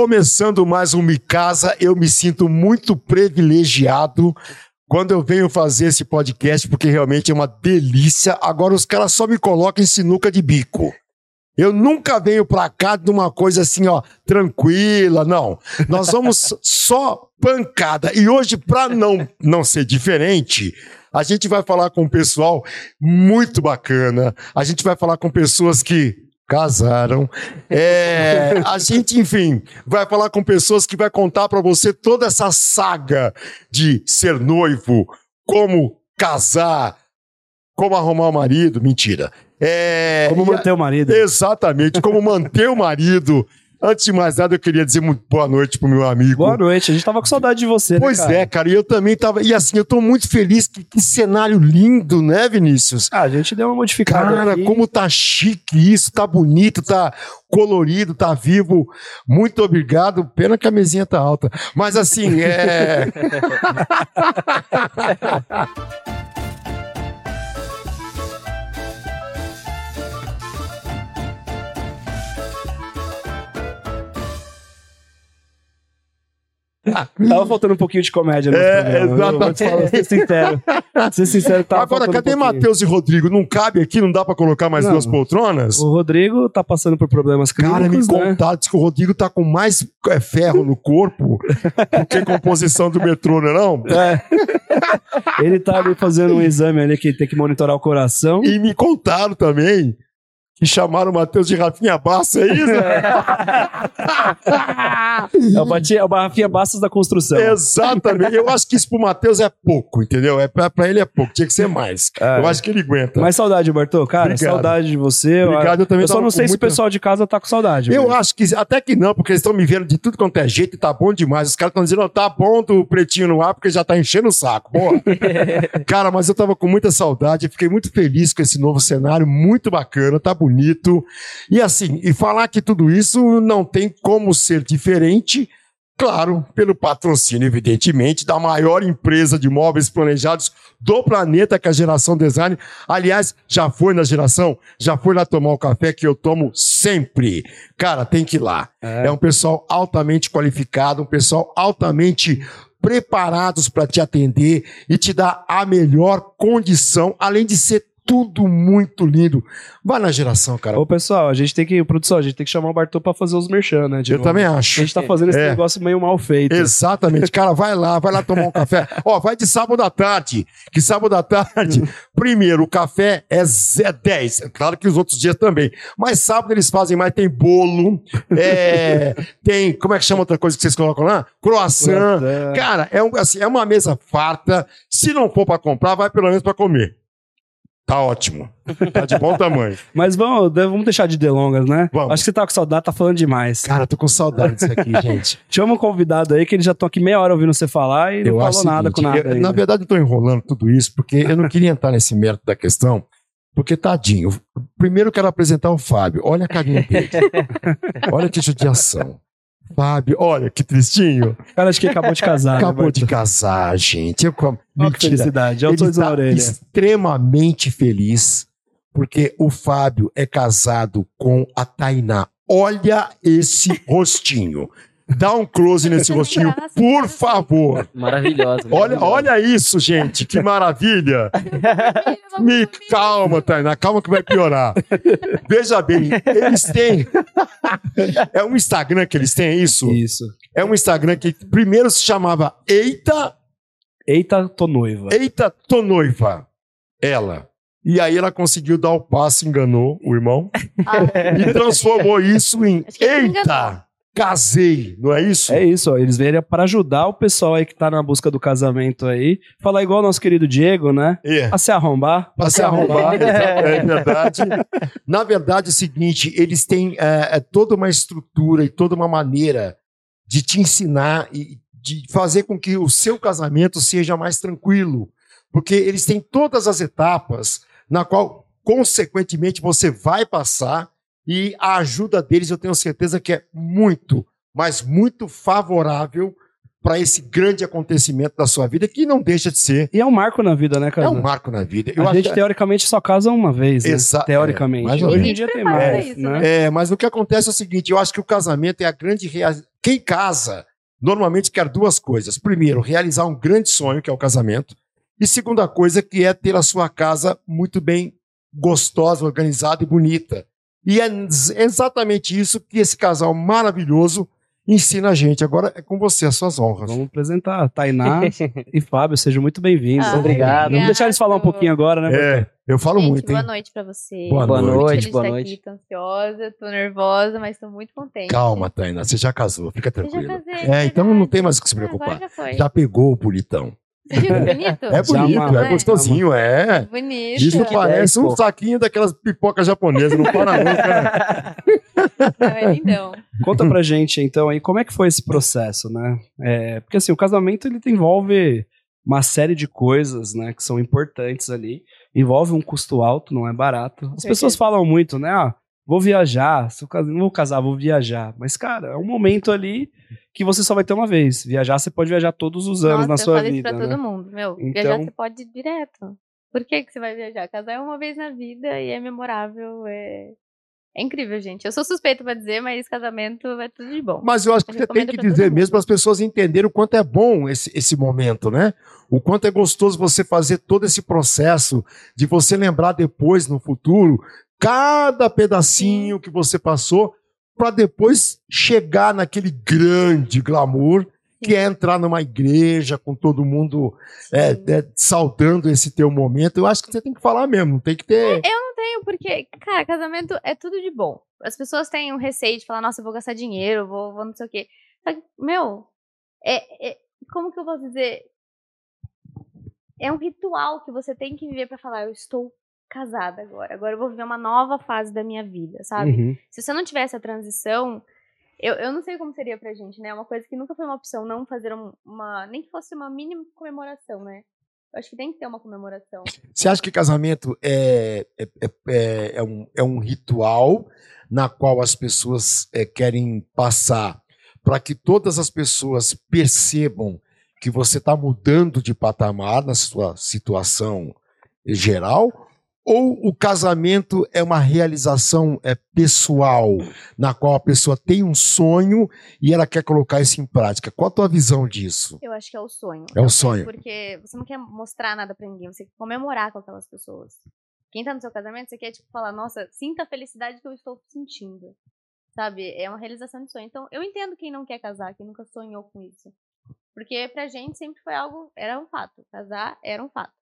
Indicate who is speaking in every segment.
Speaker 1: Começando mais um Me Casa, eu me sinto muito privilegiado quando eu venho fazer esse podcast, porque realmente é uma delícia. Agora os caras só me colocam em sinuca de bico. Eu nunca venho pra cá de uma coisa assim, ó, tranquila, não. Nós vamos só pancada. E hoje, pra não, não ser diferente, a gente vai falar com um pessoal muito bacana. A gente vai falar com pessoas que casaram. É, a gente, enfim, vai falar com pessoas que vai contar para você toda essa saga de ser noivo, como casar, como arrumar o marido, mentira. É,
Speaker 2: como manter o marido.
Speaker 1: Exatamente, como manter o marido. Antes de mais nada, eu queria dizer muito boa noite pro meu amigo.
Speaker 2: Boa noite, a gente tava com saudade de você, né,
Speaker 1: Pois
Speaker 2: cara?
Speaker 1: é, cara, e eu também tava. E assim, eu tô muito feliz. Que, que cenário lindo, né, Vinícius?
Speaker 2: Ah, a gente deu uma modificada
Speaker 1: Cara,
Speaker 2: aqui.
Speaker 1: como tá chique isso, tá bonito, tá colorido, tá vivo. Muito obrigado. Pena que a mesinha tá alta. Mas assim, é.
Speaker 2: Tava faltando um pouquinho de comédia no
Speaker 1: É, exatamente.
Speaker 2: Vou ser sincero. Ser sincero, tava
Speaker 1: Agora, cadê
Speaker 2: um.
Speaker 1: Matheus e Rodrigo? Não cabe aqui? Não dá pra colocar mais
Speaker 2: Não.
Speaker 1: duas poltronas?
Speaker 2: O Rodrigo tá passando por problemas
Speaker 1: Cara, me
Speaker 2: clínicos, né?
Speaker 1: contaram, que o Rodrigo tá com mais é, ferro no corpo do que composição do metrô, não é não?
Speaker 2: É. Ele tá ali fazendo um exame ali que tem que monitorar o coração.
Speaker 1: E me contaram também que chamaram o Matheus de Rafinha Bassa, é isso?
Speaker 2: É o, bati, é o Bastos da construção.
Speaker 1: Exatamente. Eu acho que isso pro Matheus é pouco, entendeu? É pra, pra ele é pouco, tinha que ser mais.
Speaker 2: É.
Speaker 1: Eu acho que ele aguenta.
Speaker 2: Mas saudade, Bartô. Cara,
Speaker 1: Obrigado.
Speaker 2: saudade de você.
Speaker 1: Obrigado, eu também
Speaker 2: Eu só não sei se o
Speaker 1: muita-
Speaker 2: pessoal de casa tá com saudade.
Speaker 1: Eu
Speaker 2: velho.
Speaker 1: acho que até que não, porque eles estão me vendo de tudo quanto é jeito e tá bom demais. Os caras estão dizendo, ó, tá bom do pretinho no ar, porque já tá enchendo o saco. Boa. Cara, mas eu tava com muita saudade, eu fiquei muito feliz com esse novo cenário, muito bacana, tá bonito. E assim, e falar que tudo isso não tem como ser diferente, claro, pelo patrocínio, evidentemente, da maior empresa de móveis planejados do planeta, que é a Geração Design. Aliás, já foi na geração, já foi lá tomar o café que eu tomo sempre. Cara, tem que ir lá.
Speaker 2: É.
Speaker 1: É um pessoal altamente qualificado, um pessoal altamente preparados para te atender e te dar a melhor condição, além de ser tudo muito lindo. Vai na geração, cara.
Speaker 2: Ô, pessoal, a gente tem que, produção, a gente tem que chamar o Bartô pra fazer os merchan, né?
Speaker 1: Eu
Speaker 2: novo.
Speaker 1: também
Speaker 2: A
Speaker 1: acho.
Speaker 2: gente tá fazendo esse
Speaker 1: É.
Speaker 2: negócio meio mal feito.
Speaker 1: Exatamente, cara, vai lá, vai lá tomar um café. Ó, vai de sábado à tarde, que sábado à tarde, primeiro, o café é Zé 10, É claro que os outros dias também, mas sábado eles fazem mais, tem bolo, é, tem, como é que chama outra coisa que vocês colocam lá? Croissant.
Speaker 2: Croissant.
Speaker 1: Cara, é, um, assim, é uma mesa farta, se não for pra comprar, vai pelo menos pra comer. Tá ótimo, tá de bom tamanho.
Speaker 2: Mas vamos, vamos deixar de delongas, né?
Speaker 1: Vamos.
Speaker 2: Acho que você tá com saudade, tá falando demais.
Speaker 1: Cara, tô com saudade disso aqui, gente.
Speaker 2: Chama um convidado aí que eles já estão aqui meia hora ouvindo você falar e não falou
Speaker 1: o
Speaker 2: nada
Speaker 1: seguinte,
Speaker 2: com nada.
Speaker 1: eu- na verdade, eu tô enrolando tudo isso porque eu não queria entrar nesse mérito da questão, porque tadinho. Primeiro eu quero apresentar o Fábio. Olha a carinha dele. olha que judiação. Fábio, olha que tristinho.
Speaker 2: Cara acho que acabou de casar. né,
Speaker 1: Acabou de
Speaker 2: Bartô?
Speaker 1: casar, gente. Eu, mentira.
Speaker 2: felicidade. Eu
Speaker 1: Ele tá extremamente feliz porque o Fábio é casado com a Tainá. Olha esse rostinho. Dá um close nesse rostinho, por favor.
Speaker 3: Maravilhosa.
Speaker 1: Olha, olha isso, gente, que maravilha. Me calma, Tainá, calma que vai piorar. Veja bem, eles têm. É um Instagram que eles têm, é isso?
Speaker 2: Isso.
Speaker 1: É um Instagram que primeiro se chamava Eita,
Speaker 2: Eita, tô noiva.
Speaker 1: Eita, tô noiva. Ela. E aí ela conseguiu dar o passo, enganou o irmão e transformou isso em Eita, casei, não é isso?
Speaker 2: É isso, ó. Eles vieram para ajudar o pessoal aí que tá na busca do casamento aí. Falar igual o nosso querido Diego, né?
Speaker 1: É.
Speaker 2: A se arrombar.
Speaker 1: Pra se arrombar, é verdade. Na verdade, é o seguinte: eles têm é, é, toda uma estrutura e toda uma maneira de te ensinar e de fazer com que o seu casamento seja mais tranquilo. Porque eles têm todas as etapas na qual, consequentemente, você vai passar e a ajuda deles, eu tenho certeza que é muito, mas muito favorável para esse grande acontecimento da sua vida, que não deixa de ser.
Speaker 2: E é um marco na vida, né, cara?
Speaker 1: É um marco na vida. Eu
Speaker 2: a
Speaker 1: acho
Speaker 2: gente,
Speaker 1: que-
Speaker 2: teoricamente, só casa uma vez, né?
Speaker 1: Exa-
Speaker 2: Teoricamente.
Speaker 1: é,
Speaker 2: Hoje em dia tem mais,
Speaker 4: isso,
Speaker 2: né?
Speaker 1: É, mas o que acontece é o seguinte: eu acho que o casamento é a grande rea- Quem casa, normalmente quer duas coisas. Primeiro, realizar um grande sonho, que é o casamento. E segunda coisa, que é ter a sua casa muito bem gostosa, organizada e bonita. E é exatamente isso que esse casal maravilhoso ensina a gente. Agora é com você, as suas honras.
Speaker 2: Vamos apresentar. Tainá e Fábio, sejam muito bem-vindos.
Speaker 3: Ah, obrigado.
Speaker 2: Vamos deixar eles falar um pouquinho agora, né?
Speaker 1: É, eu falo
Speaker 3: Gente,
Speaker 1: muito,
Speaker 3: boa
Speaker 1: hein?
Speaker 3: noite pra você.
Speaker 1: Boa
Speaker 4: Boa
Speaker 1: noite.
Speaker 4: boa noite.
Speaker 3: aqui, tô ansiosa, tô nervosa, mas tô muito contente.
Speaker 1: Calma, Tainá, você já casou, fica tranquila.
Speaker 3: casei,
Speaker 1: É, então não tem mais o que se
Speaker 3: Ah,
Speaker 1: preocupar.
Speaker 3: Agora já.
Speaker 1: Já pegou o politão.
Speaker 3: Você viu que bonito?
Speaker 1: É bonito, é gostosinho, é.
Speaker 3: Bonito.
Speaker 1: Isso
Speaker 4: que
Speaker 1: parece um
Speaker 4: pô.
Speaker 1: saquinho daquelas pipocas japonesas, não para nunca. né?
Speaker 3: Não, é lindão.
Speaker 2: Conta pra gente, então, aí, como é que foi esse processo, né? É, porque, assim, o casamento, ele envolve uma série de coisas, né, que são importantes ali. Envolve um custo alto, não é barato. As pessoas falam muito, né, ah, vou viajar, eu não vou casar, vou viajar. Mas, cara, é um momento ali que você só vai ter uma vez. Viajar, você pode viajar todos os anos
Speaker 3: Nossa,
Speaker 2: na
Speaker 3: eu
Speaker 2: sua
Speaker 3: falo isso
Speaker 2: vida,
Speaker 3: pra
Speaker 2: né?
Speaker 3: todo mundo. Meu,
Speaker 2: Então-
Speaker 3: viajar você pode ir direto. Por que, que você vai viajar? Casar é uma vez na vida e é memorável. É, é incrível, gente. Eu sou suspeita pra dizer, mas casamento é tudo de bom.
Speaker 1: Mas eu acho que
Speaker 3: Eu
Speaker 1: você tem que dizer mesmo para as pessoas entenderem o quanto é bom esse, esse momento, né? O quanto é gostoso você fazer todo esse processo de você lembrar depois, no futuro, cada pedacinho que você passou para depois chegar naquele grande glamour que é entrar numa igreja com todo mundo é, é, saudando esse teu momento. Eu acho que você tem que falar mesmo, não tem que ter.
Speaker 3: tenho, porque, cara, casamento é tudo de bom. As pessoas têm um receio de falar, nossa, eu vou gastar dinheiro, vou, vou não sei o quê. Só que, meu, é, é- como que eu posso dizer? É um ritual que você tem que viver pra falar, eu estou casada agora. Agora eu vou viver uma nova fase da minha vida, sabe?
Speaker 2: Uhum.
Speaker 3: Se você não tivesse a transição, eu, eu não sei como seria pra gente, né? É uma coisa que nunca foi uma opção, não fazer um- uma. Nem que fosse uma mínima comemoração, né? Eu acho que tem que ter uma comemoração.
Speaker 1: Você acha que casamento é, é, é- é, é um, é um ritual na qual as pessoas é, querem passar para que todas as pessoas percebam que você está mudando de patamar na sua situação geral? Ou o casamento é uma realização é, pessoal, na qual a pessoa tem um sonho e ela quer colocar isso em prática? Qual a tua visão disso?
Speaker 3: Eu acho que é o sonho.
Speaker 1: É o sonho.
Speaker 3: Porque você não quer mostrar nada pra ninguém, você quer comemorar com aquelas pessoas. Quem tá no seu casamento, você quer, tipo, falar, nossa, sinta a felicidade que eu estou sentindo. Sabe? É uma realização de sonho. Então, eu entendo quem não quer casar, quem nunca sonhou com isso. Porque pra gente sempre foi algo, era um fato. Casar era um fato.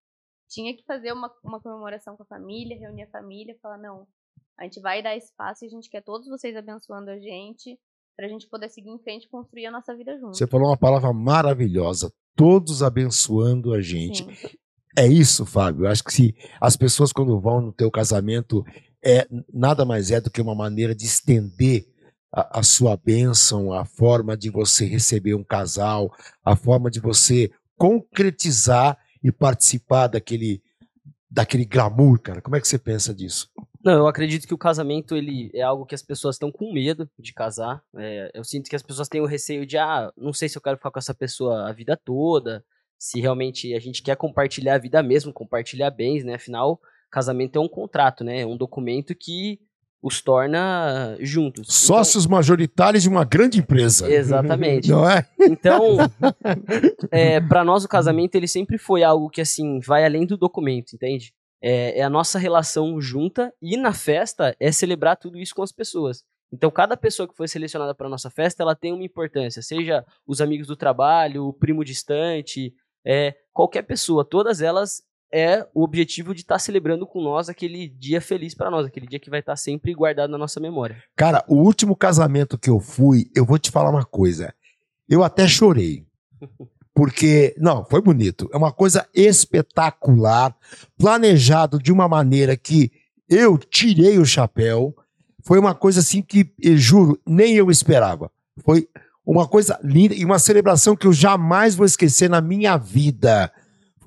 Speaker 3: Tinha que fazer uma, uma comemoração com a família, reunir a família, falar, não, a gente vai dar espaço e a gente quer todos vocês abençoando a gente, pra gente poder seguir em frente e construir a nossa vida junto.
Speaker 1: Você falou uma palavra maravilhosa. Todos abençoando a gente.
Speaker 3: Sim.
Speaker 1: É isso, Fábio. Eu acho que se as pessoas, quando vão no teu casamento, é nada mais é do que uma maneira de estender a, a sua bênção, a forma de você receber um casal, a forma de você concretizar e participar daquele, daquele glamour, cara. Como é que você pensa disso?
Speaker 4: Não, eu acredito que o casamento ele é algo que as pessoas estão com medo de casar. É, eu sinto que as pessoas têm o receio de, ah, não sei se eu quero ficar com essa pessoa a vida toda, se realmente a gente quer compartilhar a vida mesmo, compartilhar bens, né? Afinal, casamento é um contrato, né? É um documento que os torna juntos.
Speaker 1: Sócios majoritários de uma grande empresa.
Speaker 4: Então, exatamente.
Speaker 1: Não é?
Speaker 4: Então, é, para nós o casamento ele sempre foi algo que assim vai além do documento, entende? É, é a nossa relação junta e na festa é celebrar tudo isso com as pessoas. Então, cada pessoa que foi selecionada para nossa festa, ela tem uma importância, seja os amigos do trabalho, o primo distante, é, qualquer pessoa, todas elas é o objetivo de estar celebrando com nós aquele dia feliz para nós, aquele dia que vai estar sempre guardado na nossa memória.
Speaker 1: Cara, o último casamento que eu fui, eu vou te falar uma coisa. Eu até chorei. Porque, não, foi bonito. É uma coisa espetacular, planejado de uma maneira que eu tirei o chapéu. Foi uma coisa assim que, juro, nem eu esperava. Foi uma coisa linda e uma celebração que eu jamais vou esquecer na minha vida.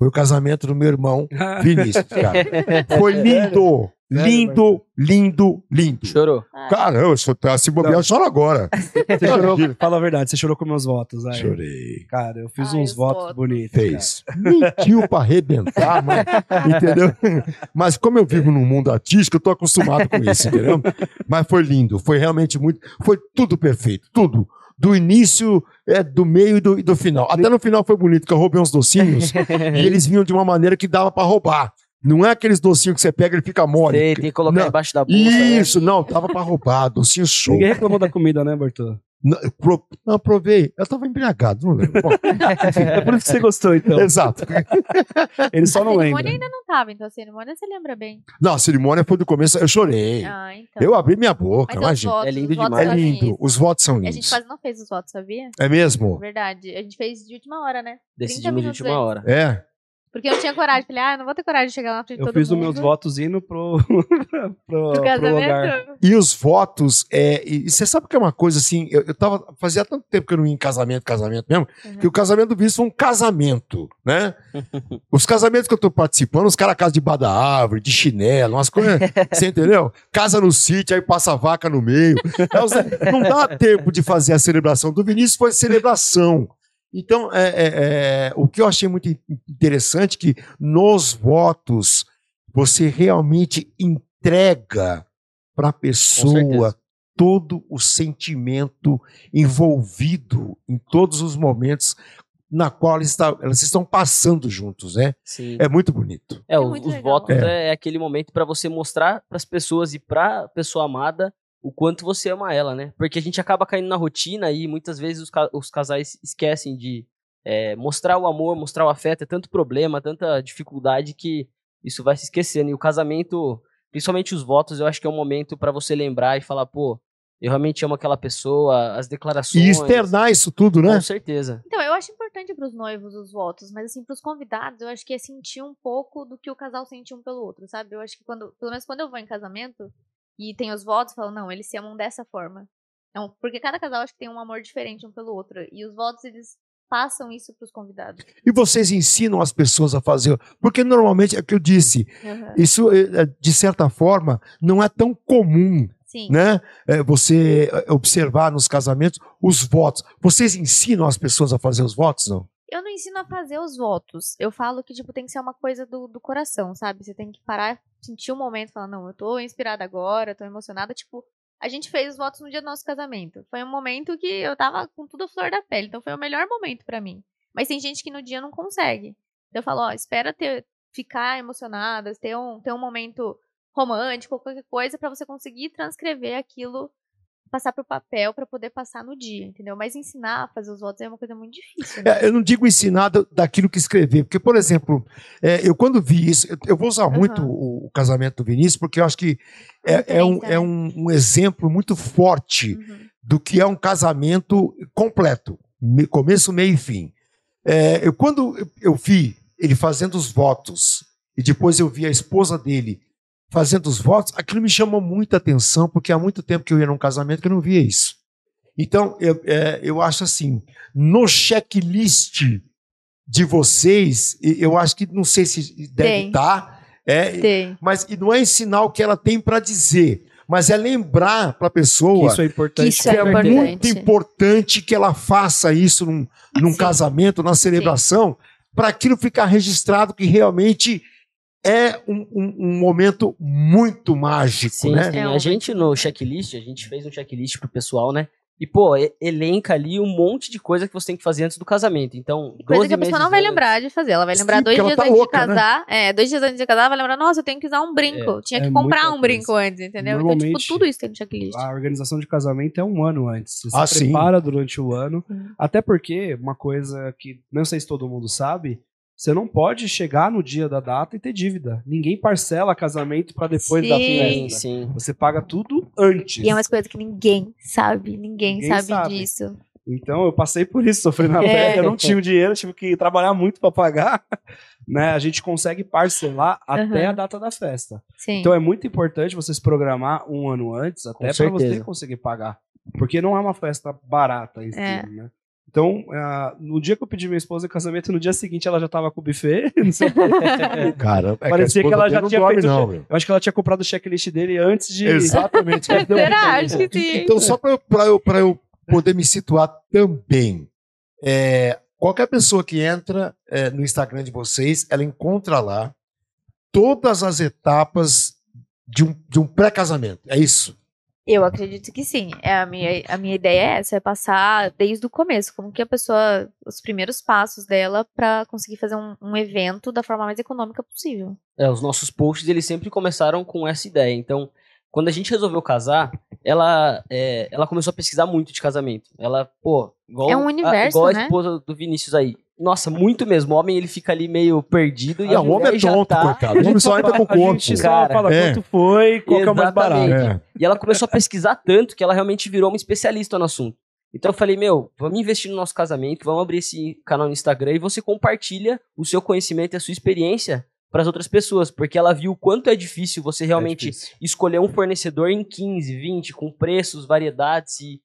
Speaker 1: Foi o casamento do meu irmão Vinícius, cara. Foi lindo, lindo, lindo, lindo.
Speaker 4: Chorou.
Speaker 1: Caramba, se eu- se bobear, eu choro agora.
Speaker 2: Você chorou, fala a verdade, você chorou com meus votos. Aí.
Speaker 1: Chorei.
Speaker 2: Cara, eu fiz
Speaker 3: Ai,
Speaker 2: uns
Speaker 3: os
Speaker 2: votos
Speaker 3: votos.
Speaker 2: bonitos.
Speaker 1: Fez. Mentiu pra arrebentar, mano. Entendeu? Mas como eu vivo num mundo artístico, eu tô acostumado com isso, entendeu? Mas foi lindo, foi realmente muito. Foi tudo perfeito, tudo. Do início, é, do meio e do, do final. Até no final foi bonito, que eu roubei uns docinhos e eles vinham de uma maneira que dava pra roubar. Não é aqueles docinhos que você pega e ele fica mole.
Speaker 4: Tem, tem que colocar
Speaker 1: Não.
Speaker 4: embaixo da bolsa. né?
Speaker 1: Isso, não, tava pra roubar, docinho show.
Speaker 2: Ninguém reclamou da comida, né, Bartô?
Speaker 1: Não, pro- não, provei. Eu tava embriagado, não lembro. Bom,
Speaker 2: É por isso que você gostou, então.
Speaker 1: Exato.
Speaker 2: Ele só
Speaker 3: a
Speaker 2: não
Speaker 3: cerimônia
Speaker 2: lembra.
Speaker 3: ainda não tava, então a cerimônia você lembra bem.
Speaker 1: Não, a cerimônia foi do começo, eu chorei.
Speaker 3: Ah, então.
Speaker 1: Eu abri minha boca,
Speaker 3: Mas
Speaker 1: imagina.
Speaker 3: votos,
Speaker 4: É lindo
Speaker 3: os votos
Speaker 1: É
Speaker 4: demais.
Speaker 3: fazem
Speaker 1: lindo,
Speaker 3: isso.
Speaker 1: os votos são
Speaker 3: A gente
Speaker 1: lindos.
Speaker 3: quase não fez os votos, sabia?
Speaker 1: É mesmo?
Speaker 3: Verdade. A gente fez de última hora, né? 30
Speaker 4: Decidimos de última
Speaker 3: antes.
Speaker 4: hora.
Speaker 1: É.
Speaker 3: Porque eu tinha coragem. Falei, ah, eu não vou ter coragem de chegar lá na frente de
Speaker 2: Eu
Speaker 3: todo
Speaker 2: fiz os
Speaker 3: mundo.
Speaker 2: meus votos indo pro, pro,
Speaker 3: pro
Speaker 2: pro lugar.
Speaker 3: casamento.
Speaker 1: E os votos, é, e você sabe que é uma coisa assim, eu, eu tava, fazia tanto tempo que eu não ia em casamento, casamento mesmo,
Speaker 3: Uhum.
Speaker 1: que o casamento do visto foi um casamento, né? os casamentos que eu tô participando, os caras casam debaixo da árvore, de chinelo, umas coisas, você entendeu? Casa no sítio, aí passa a vaca no meio. É, não dá tempo de fazer a celebração. Do Vinícius foi celebração. Então, é, é, é, o que eu achei muito in- interessante que nos votos você realmente entrega para a pessoa todo o sentimento envolvido em todos os momentos na qual eles, está- elas estão passando juntos, né?
Speaker 4: Sim.
Speaker 1: É muito bonito.
Speaker 4: É,
Speaker 3: É
Speaker 4: o-
Speaker 3: muito
Speaker 4: os
Speaker 3: legal.
Speaker 4: votos
Speaker 1: É.
Speaker 4: é. aquele momento pra você mostrar pras pessoas e pra pessoa amada o quanto você ama ela, né? Porque a gente acaba caindo na rotina e muitas vezes os, ca- os casais esquecem de é, mostrar o amor, mostrar o afeto. É tanto problema, tanta dificuldade que isso vai se esquecendo. E o casamento, principalmente os votos, eu acho que é um momento pra você lembrar e falar, pô, eu realmente amo aquela pessoa, as declarações.
Speaker 1: E externar isso tudo, né?
Speaker 4: Com certeza.
Speaker 3: Então, eu acho importante para os noivos os votos, mas assim, para os convidados, eu acho que é sentir um pouco do que o casal sente um pelo outro, sabe? Eu acho que quando, pelo menos quando eu vou em casamento e tem os votos, falo, não, eles se amam dessa forma. Porque cada casal acho que tem um amor diferente um pelo outro. E os votos, eles passam isso para os convidados.
Speaker 1: E vocês ensinam as pessoas a fazer. Porque normalmente, é o que eu disse,
Speaker 3: Aham.
Speaker 1: isso, eh, de certa forma, não é tão comum,
Speaker 3: Sim.
Speaker 1: né? Eh, Você eh, observar nos casamentos os votos. Vocês ensinam as pessoas a fazer os votos, não?
Speaker 3: Eu não ensino a fazer os votos. Eu falo que, tipo, tem que ser uma coisa do, do coração, sabe? Você tem que parar, sentir um momento falar, não, eu tô inspirada agora, tô emocionada. Tipo, a gente fez os votos no dia do nosso casamento. Foi um momento que eu tava com tudo a flor da pele. Então foi o melhor momento pra mim. Mas tem gente que no dia não consegue. Então eu falo, ó, espera ter, ficar emocionada, ter um, ter um momento romântico, qualquer coisa, pra você conseguir transcrever aquilo, passar pro papel pra poder passar no dia, entendeu? Mas ensinar a fazer os votos é uma coisa muito difícil. Né?
Speaker 1: É, eu não digo ensinar da- daquilo que escrever, porque, por exemplo, é, eu quando vi isso, eu, eu vou usar muito
Speaker 3: Aham.
Speaker 1: o, o casamento do Vinícius, porque eu acho que é, é um, é
Speaker 3: né?
Speaker 1: um, um exemplo muito forte
Speaker 3: Uhum.
Speaker 1: do que é um casamento completo, me- começo, meio e fim. É, eu, quando eu vi ele fazendo os votos e depois eu vi a esposa dele fazendo os votos, aquilo me chamou muita atenção, porque há muito tempo que eu ia num casamento que eu não via isso. Então, eu, é, eu acho assim, no checklist de vocês, eu acho que não sei se deve
Speaker 3: Tem.
Speaker 1: estar, é,
Speaker 3: Tem.
Speaker 1: mas e não é ensinar o que ela tem para dizer, mas é lembrar para a pessoa
Speaker 2: Que isso é importante.
Speaker 3: Isso
Speaker 1: que
Speaker 3: é
Speaker 1: é
Speaker 3: importante.
Speaker 1: muito importante que ela faça isso num, num casamento, na celebração, para aquilo ficar registrado que realmente é um, um- um momento muito mágico,
Speaker 4: Sim,
Speaker 1: né?
Speaker 4: sim.
Speaker 3: É
Speaker 4: a
Speaker 3: um-
Speaker 4: gente no checklist, a gente fez um checklist pro pessoal, né? E, pô, elenca ali um monte de coisa que você tem que fazer antes do casamento. Então,
Speaker 3: E Coisa
Speaker 4: 12
Speaker 3: que a pessoa não vai
Speaker 4: antes-
Speaker 3: lembrar de fazer. Ela vai
Speaker 1: Sim,
Speaker 3: lembrar dois
Speaker 1: porque ela
Speaker 3: dias
Speaker 1: tá
Speaker 3: antes
Speaker 1: louca,
Speaker 3: de casar. É, dois dias antes de casar, ela vai lembrar, nossa, eu tenho que usar um brinco. Tinha que
Speaker 2: é
Speaker 3: comprar um brinco antes, entendeu? Então,
Speaker 2: Normalmente,
Speaker 3: tipo, tudo isso tem no checklist.
Speaker 2: A organização de casamento é um ano antes. Você
Speaker 1: Ah,
Speaker 2: se
Speaker 1: sim.
Speaker 2: prepara durante o ano.
Speaker 3: Uhum.
Speaker 2: Até porque, uma coisa que não sei se todo mundo sabe, você não pode chegar no dia da data e ter dívida. Ninguém parcela casamento pra depois da
Speaker 3: Sim.
Speaker 2: festa.
Speaker 4: Sim, sim.
Speaker 2: Você paga tudo antes.
Speaker 3: E é umas coisas que ninguém sabe. Ninguém,
Speaker 2: Ninguém
Speaker 3: sabe,
Speaker 2: sabe.
Speaker 3: disso.
Speaker 2: Então eu passei por isso, sofri na
Speaker 3: É.
Speaker 2: pele, eu não tinha o dinheiro, tive que trabalhar muito pra pagar. Né? A gente consegue parcelar até
Speaker 3: Aham.
Speaker 2: a data da festa.
Speaker 3: Sim.
Speaker 2: Então é muito importante você se programar um ano antes, até para você conseguir pagar. Porque não é uma festa barata em si,
Speaker 3: É.
Speaker 2: né? Então, ah, no dia que eu pedi minha esposa em casamento, no dia seguinte ela já tava com o buffet. não sei.
Speaker 1: Cara, é
Speaker 2: Parecia
Speaker 1: a
Speaker 2: que ela já tinha
Speaker 1: dorme,
Speaker 2: feito
Speaker 1: não,
Speaker 2: eu acho que ela tinha comprado o checklist dele antes de.
Speaker 1: Exatamente.
Speaker 3: Será? Acho que sim.
Speaker 1: Então, só para eu, pra eu, pra eu poder me situar também, é, qualquer pessoa que entra é, no Instagram de vocês, ela encontra lá todas as etapas de um, de um pré-casamento. É isso?
Speaker 3: Eu acredito que sim. É a minha, a minha ideia é essa, é passar desde o começo, como que a pessoa, os primeiros passos dela pra conseguir fazer um, um evento da forma mais econômica possível.
Speaker 4: É, os nossos posts, eles sempre começaram com essa ideia. Então, quando a gente resolveu casar, ela, é, ela começou a pesquisar muito de casamento. Ela, pô, igual,
Speaker 3: É um
Speaker 4: a,
Speaker 3: universo,
Speaker 4: igual a
Speaker 3: né?
Speaker 4: esposa do Vinícius aí. Nossa, muito mesmo. O homem, ele fica ali meio perdido. E
Speaker 1: E
Speaker 4: a
Speaker 1: o homem é tonto,
Speaker 4: tá-
Speaker 1: coitado. O homem só entra com o
Speaker 2: A
Speaker 1: corpo.
Speaker 2: gente só
Speaker 4: Cara,
Speaker 2: fala
Speaker 1: é.
Speaker 2: quanto foi, qual que é o mais barato.
Speaker 4: Exatamente.
Speaker 1: É.
Speaker 4: E ela começou a pesquisar tanto que ela realmente virou uma especialista no assunto. Então eu falei, meu, vamos investir no nosso casamento, vamos abrir esse canal no Instagram e você compartilha o seu conhecimento e a sua experiência para as outras pessoas, porque ela viu o quanto é difícil você realmente
Speaker 1: difícil.
Speaker 4: escolher um fornecedor em 15, 20, com preços, variedades e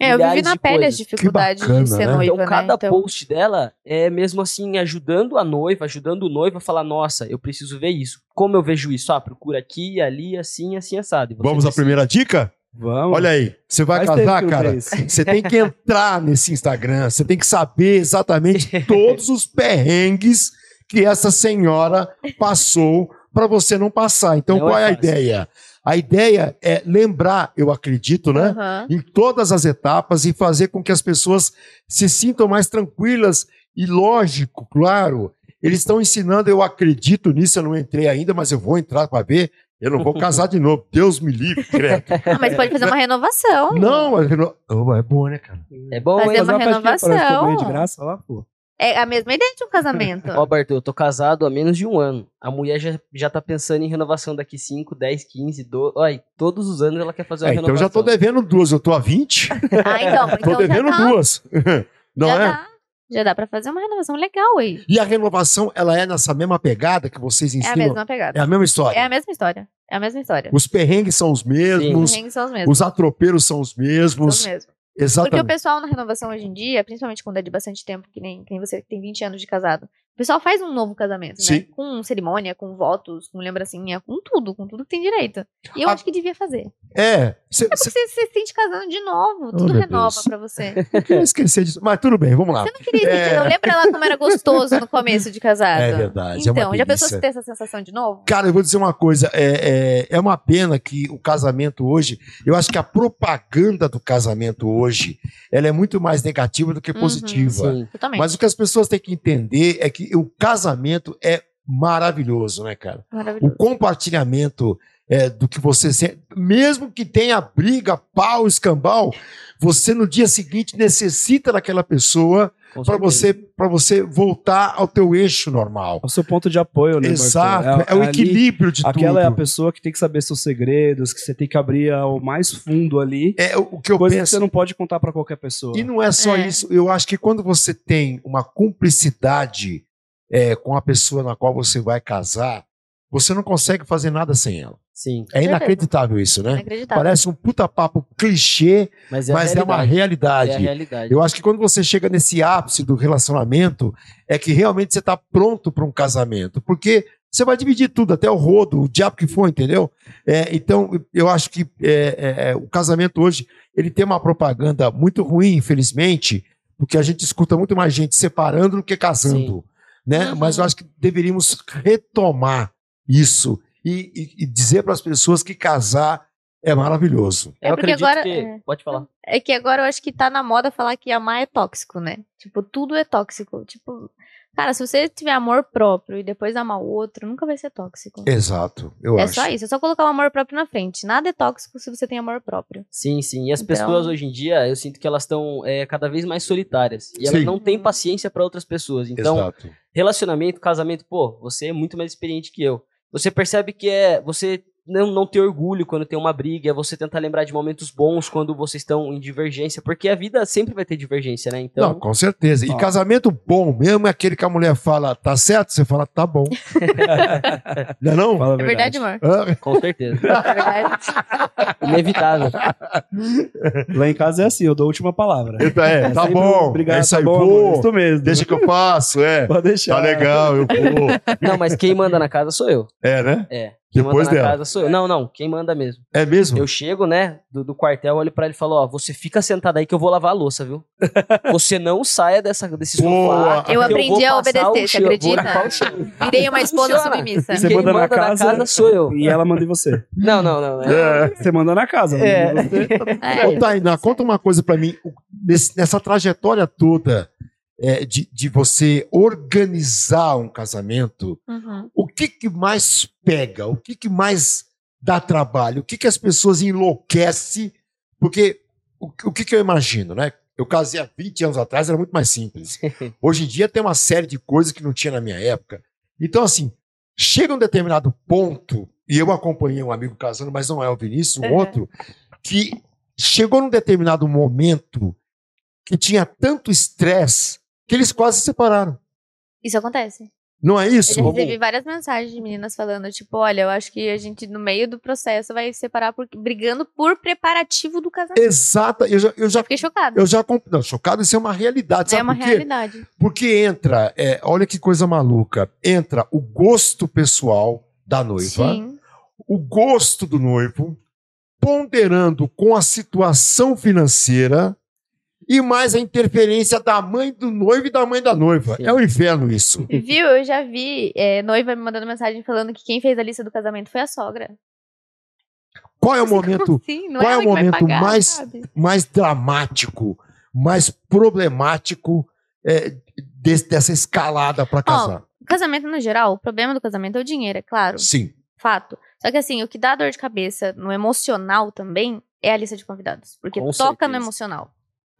Speaker 3: É, eu vivi na pele as
Speaker 4: coisas.
Speaker 3: dificuldades
Speaker 1: bacana,
Speaker 3: de ser
Speaker 1: né?
Speaker 3: noiva,
Speaker 4: Então, cada
Speaker 3: né? Então,
Speaker 4: post dela é mesmo assim ajudando a noiva, ajudando o noivo a falar: nossa, eu preciso ver isso. Como eu vejo isso? Ah, procura aqui, ali, assim, assim, assado. Você
Speaker 1: Vamos à primeira dica?
Speaker 2: Vamos.
Speaker 1: Olha aí, você vai
Speaker 2: Faz
Speaker 1: casar, cara? Você tem que entrar nesse Instagram, você tem que saber exatamente todos os perrengues que essa senhora passou para você não passar. Então,
Speaker 4: Não
Speaker 1: qual
Speaker 4: é
Speaker 1: é a
Speaker 4: fácil.
Speaker 1: ideia? A ideia é lembrar, eu acredito, né?
Speaker 3: aham.
Speaker 1: Em todas as etapas e fazer com que as pessoas se sintam mais tranquilas e lógico, claro. Eles estão ensinando, eu acredito nisso, eu não entrei ainda, mas eu vou entrar para ver. Eu não vou casar de novo. Deus me livre, credo.
Speaker 3: Ah, mas pode fazer uma renovação.
Speaker 1: Não, reno- Oh, é boa, né, cara?
Speaker 4: É bom,
Speaker 3: Fazer
Speaker 4: hein?
Speaker 3: uma renovação.
Speaker 2: comer de graça lá, pô.
Speaker 3: É a mesma ideia de um casamento.
Speaker 4: Ó, Bartô, eu tô casado há menos de um ano. A mulher já, já tá pensando em renovação daqui 5, 10, 15, 12. Olha, todos os anos ela quer fazer uma
Speaker 1: É, então eu
Speaker 4: renovação.
Speaker 1: já tô devendo duas, eu tô a 20.
Speaker 3: ah, então,
Speaker 1: tô
Speaker 3: então
Speaker 1: devendo
Speaker 3: já dá,
Speaker 1: duas. Não
Speaker 3: já
Speaker 1: é?
Speaker 3: dá. Já dá pra fazer uma renovação legal aí.
Speaker 1: E a renovação, ela é nessa mesma pegada que vocês
Speaker 3: É a
Speaker 1: ensinam?
Speaker 3: mesma pegada.
Speaker 1: É a mesma história.
Speaker 3: É a mesma história. É a mesma história.
Speaker 1: Os perrengues são os
Speaker 3: Os
Speaker 1: mesmos,
Speaker 3: perrengues são os mesmos.
Speaker 1: os atropeiros são os
Speaker 3: São
Speaker 1: mesmos.
Speaker 3: os mesmos. Porque o
Speaker 1: Exatamente.
Speaker 3: pessoal na renovação hoje em dia, principalmente quando é de bastante tempo, que nem, que nem você que tem 20 anos de casado, pessoal faz um novo casamento,
Speaker 1: Sim.
Speaker 3: né? Com cerimônia, com votos, com lembrancinha, com tudo, com tudo que tem direito. E eu
Speaker 1: Ah,
Speaker 3: acho que devia fazer.
Speaker 1: É, cê-
Speaker 3: É porque
Speaker 1: cê-
Speaker 3: você se sente casando de novo, tudo renova
Speaker 1: Deus.
Speaker 3: pra você.
Speaker 1: eu queria esquecer disso. Mas tudo bem, vamos lá.
Speaker 3: Você não queria esquecer,
Speaker 1: É.
Speaker 3: não lembra lá como era gostoso no começo de casado?
Speaker 1: É verdade, é uma
Speaker 3: Então, já pensou se ter essa sensação de novo?
Speaker 1: Cara, eu vou dizer uma coisa. É, é, é uma pena que o casamento hoje. Eu acho que a propaganda do casamento hoje ela é muito mais negativa do que
Speaker 3: Uhum,
Speaker 1: positiva.
Speaker 4: Sim.
Speaker 3: Totalmente.
Speaker 1: Mas o que as pessoas têm que entender é que o casamento é maravilhoso, né, cara? O
Speaker 3: Maravilhoso.
Speaker 1: compartilhamento é, do que você sente, mesmo que tenha briga, pau, escambau, você no dia seguinte necessita daquela pessoa para você para você voltar ao teu eixo normal.
Speaker 2: É o seu ponto de apoio, né,
Speaker 1: Exato,
Speaker 2: Bartô?
Speaker 1: é, o
Speaker 2: ali-
Speaker 1: equilíbrio de
Speaker 2: Aquela é a
Speaker 1: tudo.
Speaker 2: pessoa que tem que saber seus segredos, que você tem que abrir ao mais fundo ali.
Speaker 1: É o o que eu
Speaker 2: coisa que
Speaker 1: penso.
Speaker 2: você não pode contar pra qualquer pessoa.
Speaker 1: E não é só
Speaker 3: É.
Speaker 1: isso. Eu acho que quando você tem uma cumplicidade é, com a pessoa na qual você vai casar, você não consegue fazer nada sem ela.
Speaker 4: Sim,
Speaker 1: É inacreditável isso, né?
Speaker 3: Inacreditável.
Speaker 1: Parece um puta papo clichê,
Speaker 4: mas é,
Speaker 1: mas é uma
Speaker 4: realidade. É a realidade.
Speaker 1: Eu acho que quando você chega nesse ápice do relacionamento, é que realmente você está pronto para um casamento. Porque você vai dividir tudo, até o rodo, o diabo que for, entendeu? É, então, eu acho que é, é, o casamento hoje, ele tem uma propaganda muito ruim, infelizmente, porque a gente escuta muito mais gente separando do que casando. Né?
Speaker 3: Uhum.
Speaker 1: Mas eu acho que deveríamos retomar isso e, e- e dizer para as pessoas que casar é maravilhoso.
Speaker 3: É
Speaker 4: eu
Speaker 3: porque
Speaker 4: acredito
Speaker 3: agora-
Speaker 4: que.
Speaker 3: é.
Speaker 4: Pode falar.
Speaker 3: É que agora eu acho que tá na moda falar que amar é tóxico, né? Tipo, tudo é tóxico. Tipo, cara, se você tiver amor próprio e depois amar o outro, nunca vai ser tóxico.
Speaker 1: Exato, eu
Speaker 3: é
Speaker 1: acho.
Speaker 3: só isso, é só colocar o amor próprio na frente. Nada é tóxico se você tem amor próprio.
Speaker 4: Sim, sim. E as
Speaker 3: Então-
Speaker 4: pessoas hoje em dia, eu sinto que elas estão é, cada vez mais solitárias. E elas
Speaker 1: Sim.
Speaker 4: não têm paciência para outras pessoas. Então,
Speaker 1: Exato.
Speaker 4: relacionamento, casamento, pô, você é muito mais experiente que eu. Você percebe que é você não, não ter orgulho quando tem uma briga, é você tentar lembrar de momentos bons quando vocês estão em divergência, porque a vida sempre vai ter divergência, né? Então,
Speaker 1: Não, com certeza. E casamento bom mesmo é aquele que a mulher fala, tá certo? Você fala, tá bom. não é não?
Speaker 2: Fala a
Speaker 3: É verdade, amor?
Speaker 1: Hã?
Speaker 4: com certeza.
Speaker 3: É verdade.
Speaker 4: Inevitável.
Speaker 2: Lá em casa é assim, eu dou a última palavra.
Speaker 1: Então, é, tá bom.
Speaker 2: Obrigado,
Speaker 1: é isso
Speaker 2: tá
Speaker 1: aí,
Speaker 2: bom,
Speaker 1: vou.
Speaker 2: amor, Isso mesmo.
Speaker 1: Deixa que eu faço, é.
Speaker 2: Pode deixar.
Speaker 1: Tá legal, eu vou.
Speaker 4: Não, mas quem manda na casa sou eu.
Speaker 1: É, né?
Speaker 4: É. Quem
Speaker 1: Depois
Speaker 4: manda na
Speaker 1: dela.
Speaker 4: casa sou eu. Não, não, quem manda mesmo.
Speaker 1: É mesmo?
Speaker 4: Eu chego, né, do, do quartel, olho pra ele e falo, ó, você fica sentado aí que eu vou lavar a louça, viu? Você não saia dessa, desse sofá.
Speaker 3: Eu aprendi a obedecer, você acredita? Virei uma esposa submissa.
Speaker 2: Você
Speaker 4: Quem
Speaker 2: manda na casa-
Speaker 4: sou eu.
Speaker 2: E ela manda em você.
Speaker 4: Não, não, não. é-
Speaker 1: É.
Speaker 2: Você manda na casa.
Speaker 4: É.
Speaker 2: manda você.
Speaker 3: É.
Speaker 1: Ô, Tainá, conta uma coisa pra mim. Nesse- nessa trajetória toda é, de, de você organizar um casamento,
Speaker 3: Uhum.
Speaker 1: o que, que mais pega? O que, que mais dá trabalho? O que, que as pessoas enlouquecem? Porque o, o que, que eu imagino, né? Eu casei há 20 anos atrás, era muito mais simples. Hoje em dia tem uma série de coisas que não tinha na minha época. Então, assim, chega um determinado ponto, e eu acompanhei um amigo casando, mas não é o Vinícius, um
Speaker 3: Uhum.
Speaker 1: outro, que chegou num determinado momento que tinha tanto estresse que eles quase se separaram.
Speaker 3: Isso acontece.
Speaker 1: Não é
Speaker 3: Eu
Speaker 1: isso?
Speaker 3: já recebi várias mensagens de meninas falando, tipo, olha, eu acho que a gente, no meio do processo, vai se separar por- brigando por preparativo do casamento.
Speaker 1: Exata. Eu já, eu já,
Speaker 3: Fiquei chocada.
Speaker 1: eu já não, chocado, isso é uma realidade. Sabe
Speaker 3: é uma
Speaker 1: por
Speaker 3: realidade.
Speaker 1: Porque entra, é, olha que coisa maluca, entra o gosto pessoal da noiva,
Speaker 3: Sim.
Speaker 1: o gosto do noivo, ponderando com a situação financeira e mais a interferência da mãe do noivo e da mãe da noiva.
Speaker 4: Sim.
Speaker 1: É um inferno isso.
Speaker 3: Viu? Eu já vi é, noiva me mandando mensagem falando que quem fez a lista do casamento foi a sogra.
Speaker 1: Qual é o momento
Speaker 3: Sim, não
Speaker 1: qual é
Speaker 3: ela
Speaker 1: o momento
Speaker 3: pagar,
Speaker 1: mais-
Speaker 3: sabe?
Speaker 1: mais dramático, mais problemático é, desse- dessa escalada para casar?
Speaker 3: O casamento, no geral, o problema do casamento é o dinheiro, é claro.
Speaker 1: Sim.
Speaker 3: Fato. Só que assim, o que dá dor de cabeça no emocional também é a lista de convidados. Porque
Speaker 4: Com
Speaker 3: toca no
Speaker 4: certeza.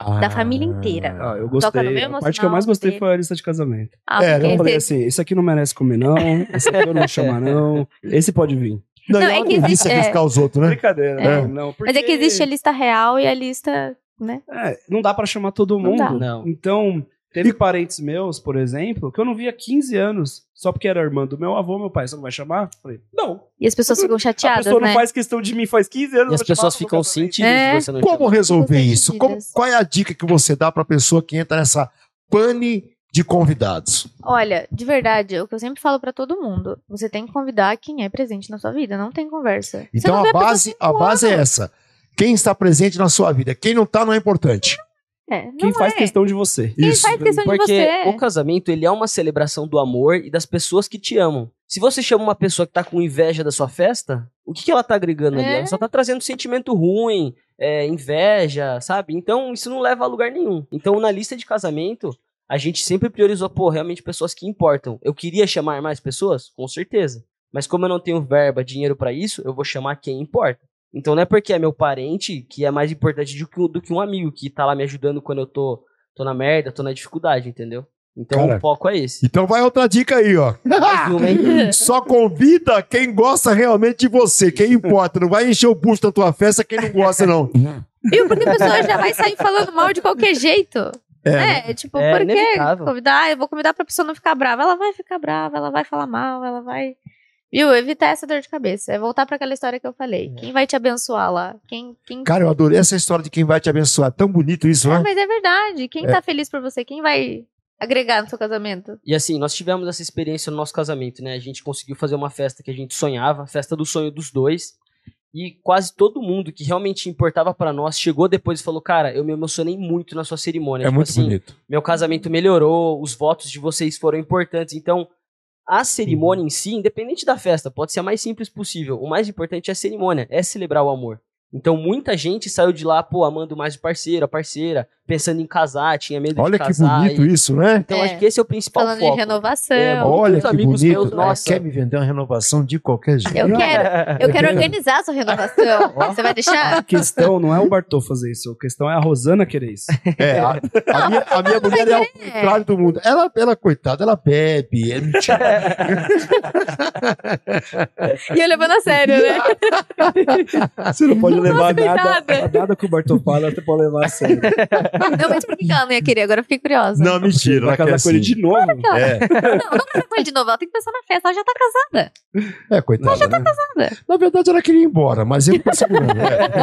Speaker 3: Emocional. Da família inteira.
Speaker 2: Ah, eu
Speaker 3: Toca no
Speaker 2: gostei. A parte que eu mais gostei foi a lista de casamento.
Speaker 3: Ah,
Speaker 1: É,
Speaker 3: porque
Speaker 2: Eu falei assim, esse aqui não merece comer não, esse aqui eu não vou chamar não, esse pode vir.
Speaker 1: Não,
Speaker 3: Não,
Speaker 1: e é
Speaker 3: que existe- é.
Speaker 1: os outros, né?
Speaker 2: Brincadeira,
Speaker 1: É.
Speaker 2: não, não.
Speaker 3: Mas é que
Speaker 2: porque-
Speaker 3: existe a lista real e a lista, né?
Speaker 2: É, não dá pra chamar todo
Speaker 3: Não
Speaker 2: mundo.
Speaker 3: dá.
Speaker 4: Não.
Speaker 2: Então, teve parentes meus, por exemplo, que eu não via há 15 anos, só porque era irmã do meu avô, meu pai, você não vai chamar? Falei, não.
Speaker 3: E as pessoas ficam
Speaker 2: a
Speaker 3: chateadas,
Speaker 2: pessoa
Speaker 3: né?
Speaker 2: não faz questão de mim faz 15 anos.
Speaker 4: E as pessoas
Speaker 2: chamar
Speaker 4: ficam sentidas
Speaker 3: É.
Speaker 4: você não
Speaker 1: Como resolver isso? Como- qual é a dica que você dá para a pessoa que entra nessa pane de convidados?
Speaker 3: Olha, de verdade, é o que eu sempre falo pra todo mundo, você tem que convidar quem é presente na sua vida, não tem conversa.
Speaker 1: Então
Speaker 3: não
Speaker 1: a base, a
Speaker 3: cinco
Speaker 1: base é essa. Quem está presente na sua vida, quem não está não é importante.
Speaker 3: É,
Speaker 2: Quem faz
Speaker 3: é.
Speaker 2: questão de você.
Speaker 3: Quem
Speaker 1: Isso.
Speaker 3: faz questão de
Speaker 4: Porque
Speaker 3: você.
Speaker 4: o casamento, ele é uma celebração do amor e das pessoas que te amam. Se você chama uma pessoa que tá com inveja da sua festa, o que, que ela tá agregando ali?
Speaker 3: É.
Speaker 4: Ela só tá trazendo sentimento ruim, é, inveja, sabe? Então, isso não leva a lugar nenhum. Então, na lista de casamento, a gente sempre priorizou, pô, realmente pessoas que importam. Eu queria chamar mais pessoas? Com certeza. Mas como eu não tenho verba, dinheiro pra isso, eu vou chamar quem importa. Então não é porque é meu parente que é mais importante do que, do que um amigo que tá lá me ajudando quando eu tô, tô na merda, tô na dificuldade, entendeu? Então
Speaker 1: Cara.
Speaker 4: o foco é esse.
Speaker 1: Então vai outra dica aí, ó.
Speaker 4: Uma?
Speaker 1: Só convida quem gosta realmente de você, quem importa. Não vai encher o busto da tua festa quem não gosta, não.
Speaker 3: Viu? Porque a pessoa já vai sair falando mal de qualquer jeito.
Speaker 1: É,
Speaker 3: É, tipo,
Speaker 4: É
Speaker 3: por que convidar? Eu vou convidar pra pessoa não ficar brava. Ela vai ficar brava, ela vai falar mal, ela vai. Viu? Evitar essa dor de cabeça. É voltar pra aquela história que eu falei. Quem vai te abençoar lá? Quem. quem...
Speaker 1: Cara, eu adorei essa história de quem vai te abençoar. Tão bonito isso,
Speaker 3: Ah,
Speaker 1: né?
Speaker 3: mas é verdade. Quem
Speaker 1: É.
Speaker 3: tá feliz por você? Quem vai agregar no seu casamento?
Speaker 4: E assim, nós tivemos essa experiência no nosso casamento, né? A gente conseguiu fazer uma festa que a gente sonhava, festa do sonho dos dois. E quase todo mundo que realmente importava pra nós chegou depois e falou: Cara, eu me emocionei muito na sua cerimônia.
Speaker 1: É
Speaker 4: Tipo
Speaker 1: muito
Speaker 4: assim,
Speaker 1: bonito.
Speaker 4: meu casamento melhorou, os votos de vocês foram importantes. Então, a cerimônia em si, independente da festa, pode ser a mais simples possível. O mais importante é a cerimônia, é celebrar o amor. Então, muita gente saiu de lá, pô, amando mais o parceiro, a parceira, pensando em casar, tinha medo
Speaker 1: Olha
Speaker 4: de
Speaker 1: que
Speaker 4: casar.
Speaker 1: bonito
Speaker 4: e-
Speaker 1: isso, né?
Speaker 4: Então,
Speaker 3: É.
Speaker 4: acho que esse é o principal
Speaker 3: Falando
Speaker 4: foco.
Speaker 3: de renovação.
Speaker 4: É,
Speaker 1: Olha
Speaker 4: muitos
Speaker 1: que
Speaker 4: amigos
Speaker 1: bonito.
Speaker 4: meus,
Speaker 1: É,
Speaker 4: nossa.
Speaker 1: Quer me vender uma renovação de qualquer jeito.
Speaker 3: Eu quero, eu quero organizar a sua renovação. Você vai
Speaker 2: A
Speaker 3: deixar?
Speaker 2: questão não é o Bartô fazer isso, a questão é a Rosana querer isso.
Speaker 1: É, a, a minha, a minha mulher é o contrário do mundo. Ela, ela coitada, ela bebe. É mentira.
Speaker 3: E eu levando a sério, né?
Speaker 2: Você não pode levar nada,
Speaker 3: coitada.
Speaker 2: nada que o Bartô fala, você pode levar a sério.
Speaker 3: Não, mas por que que ela não ia querer? Agora eu fiquei curiosa.
Speaker 1: Não, mentira.
Speaker 2: Vai
Speaker 1: Ela
Speaker 2: casar com ele de novo?
Speaker 1: É,
Speaker 3: Não, não casar com ele de novo. Ela tem que pensar na festa. Ela já tá casada.
Speaker 1: é, coitada. né?
Speaker 3: casada.
Speaker 1: Na verdade, ela queria ir embora, mas ele tá segurando. é.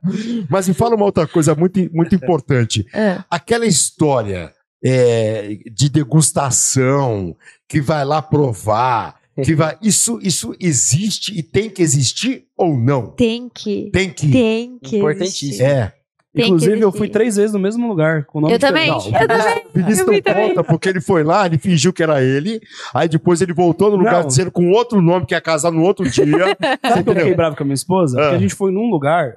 Speaker 1: mas me fala uma outra coisa muito, muito importante. Aquela história é, de degustação, que vai lá provar, Que vai, isso, isso existe e tem que existir ou não?
Speaker 3: Tem que.
Speaker 1: Tem que.
Speaker 3: Tem que.
Speaker 4: Importantíssimo.
Speaker 3: existir.
Speaker 1: É.
Speaker 3: Tem
Speaker 2: Inclusive, eu fui três vezes no mesmo lugar, com o nome
Speaker 3: Eu também.
Speaker 2: diferente.
Speaker 3: Eu também.
Speaker 1: O Vinícius
Speaker 3: Eu
Speaker 1: não conta porque ele foi lá, ele fingiu que era ele, aí depois ele voltou no lugar
Speaker 2: Não.
Speaker 1: dizendo com outro nome que ia casar no outro dia.
Speaker 2: Sabe que eu fiquei bravo com a minha esposa? Porque
Speaker 1: Ah.
Speaker 2: a gente foi num lugar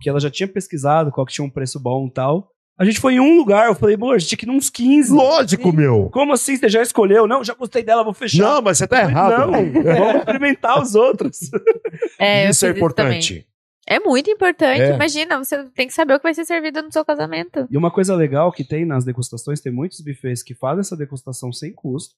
Speaker 2: que ela já tinha pesquisado qual que tinha um preço bom e tal. A gente foi em um lugar, eu falei, amor, a gente tinha que ir nos 15.
Speaker 1: Lógico, meu.
Speaker 2: Como assim? Você já escolheu? Não, já gostei dela, vou fechar.
Speaker 1: Não, mas você tá errado.
Speaker 2: Não, vamos experimentar os outros.
Speaker 3: É,
Speaker 1: Isso é
Speaker 3: fiz também. É muito importante.
Speaker 1: É.
Speaker 3: Imagina, você tem que saber o que vai ser servido no seu casamento.
Speaker 2: E uma coisa legal que tem nas degustações, tem muitos buffets que fazem essa degustação sem custo.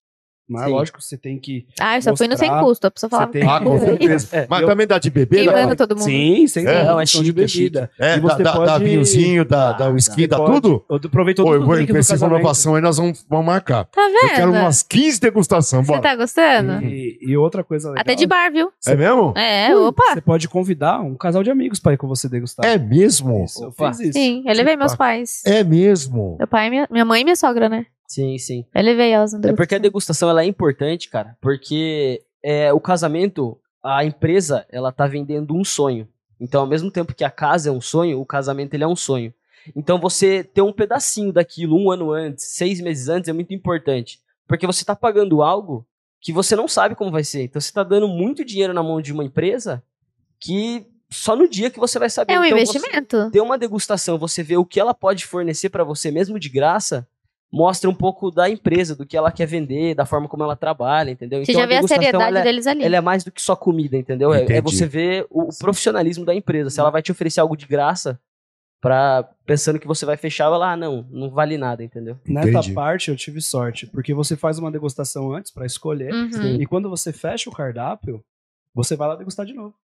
Speaker 2: Mas
Speaker 4: Sim.
Speaker 2: lógico, você tem que.
Speaker 3: Ah, eu só fui no sem custo. A pessoa falava
Speaker 2: tem-
Speaker 1: Ah, com certeza. Mas
Speaker 2: Eu-
Speaker 1: também dá de beber, dá-
Speaker 3: queimando todo mundo.
Speaker 2: Sim, sem
Speaker 1: É,
Speaker 2: é,
Speaker 4: não, é
Speaker 2: questão de
Speaker 4: chique, é chique.
Speaker 2: bebida.
Speaker 1: É,
Speaker 2: E
Speaker 1: dá,
Speaker 2: você
Speaker 1: dá, dá
Speaker 2: pode-
Speaker 1: vinhozinho, dá, dá whisky, dá
Speaker 2: pode-
Speaker 1: tudo?
Speaker 2: Eu provei todos
Speaker 1: Pô,
Speaker 2: os
Speaker 1: eu vou
Speaker 2: drinks
Speaker 1: com
Speaker 2: do
Speaker 1: essa inovação aí, nós vamos, vamos marcar.
Speaker 3: Tá
Speaker 1: Eu quero
Speaker 3: vendo?
Speaker 1: umas 15 degustações,
Speaker 3: Você tá gostando?
Speaker 2: E, e outra coisa legal.
Speaker 3: Até de bar, viu?
Speaker 1: É mesmo?
Speaker 3: É, opa.
Speaker 2: Você pode convidar um casal de amigos pra ir com você degustar.
Speaker 1: É mesmo?
Speaker 2: Isso, eu fiz isso.
Speaker 3: Sim, eu levei meus pais.
Speaker 1: É mesmo.
Speaker 3: Meu pai, minha, minha mãe e minha sogra, né?
Speaker 4: Sim, sim.
Speaker 3: Eu levei elas no
Speaker 4: É porque a degustação ela é importante, cara, porque é, o casamento, a empresa, ela tá vendendo um sonho. Então, ao mesmo tempo que a casa é um sonho, o casamento ele é um sonho. Então, você ter um pedacinho daquilo um ano antes, seis meses antes, é muito importante. Porque você tá pagando algo que você não sabe como vai ser. Então, você tá dando muito dinheiro na mão de uma empresa que só no dia que você vai saber.
Speaker 3: É um
Speaker 4: Então,
Speaker 3: investimento.
Speaker 4: ter uma degustação, você vê o que ela pode fornecer pra você mesmo de graça, mostra um pouco da empresa, do que ela quer vender, da forma como ela trabalha, entendeu?
Speaker 3: Você já vê a
Speaker 4: degustação,
Speaker 3: seriedade
Speaker 4: ela, é-
Speaker 3: deles ali.
Speaker 4: ela é mais do que só comida, entendeu? É, é você ver o, o profissionalismo da empresa. Se ela vai te oferecer algo de graça, pra, pensando que você vai fechar, ela, ah, não, não vale nada, entendeu?
Speaker 2: Nessa
Speaker 1: Entendi.
Speaker 2: parte eu tive sorte, porque você faz uma degustação antes pra escolher,
Speaker 3: Uhum.
Speaker 2: e quando você fecha o cardápio, você vai lá degustar de novo.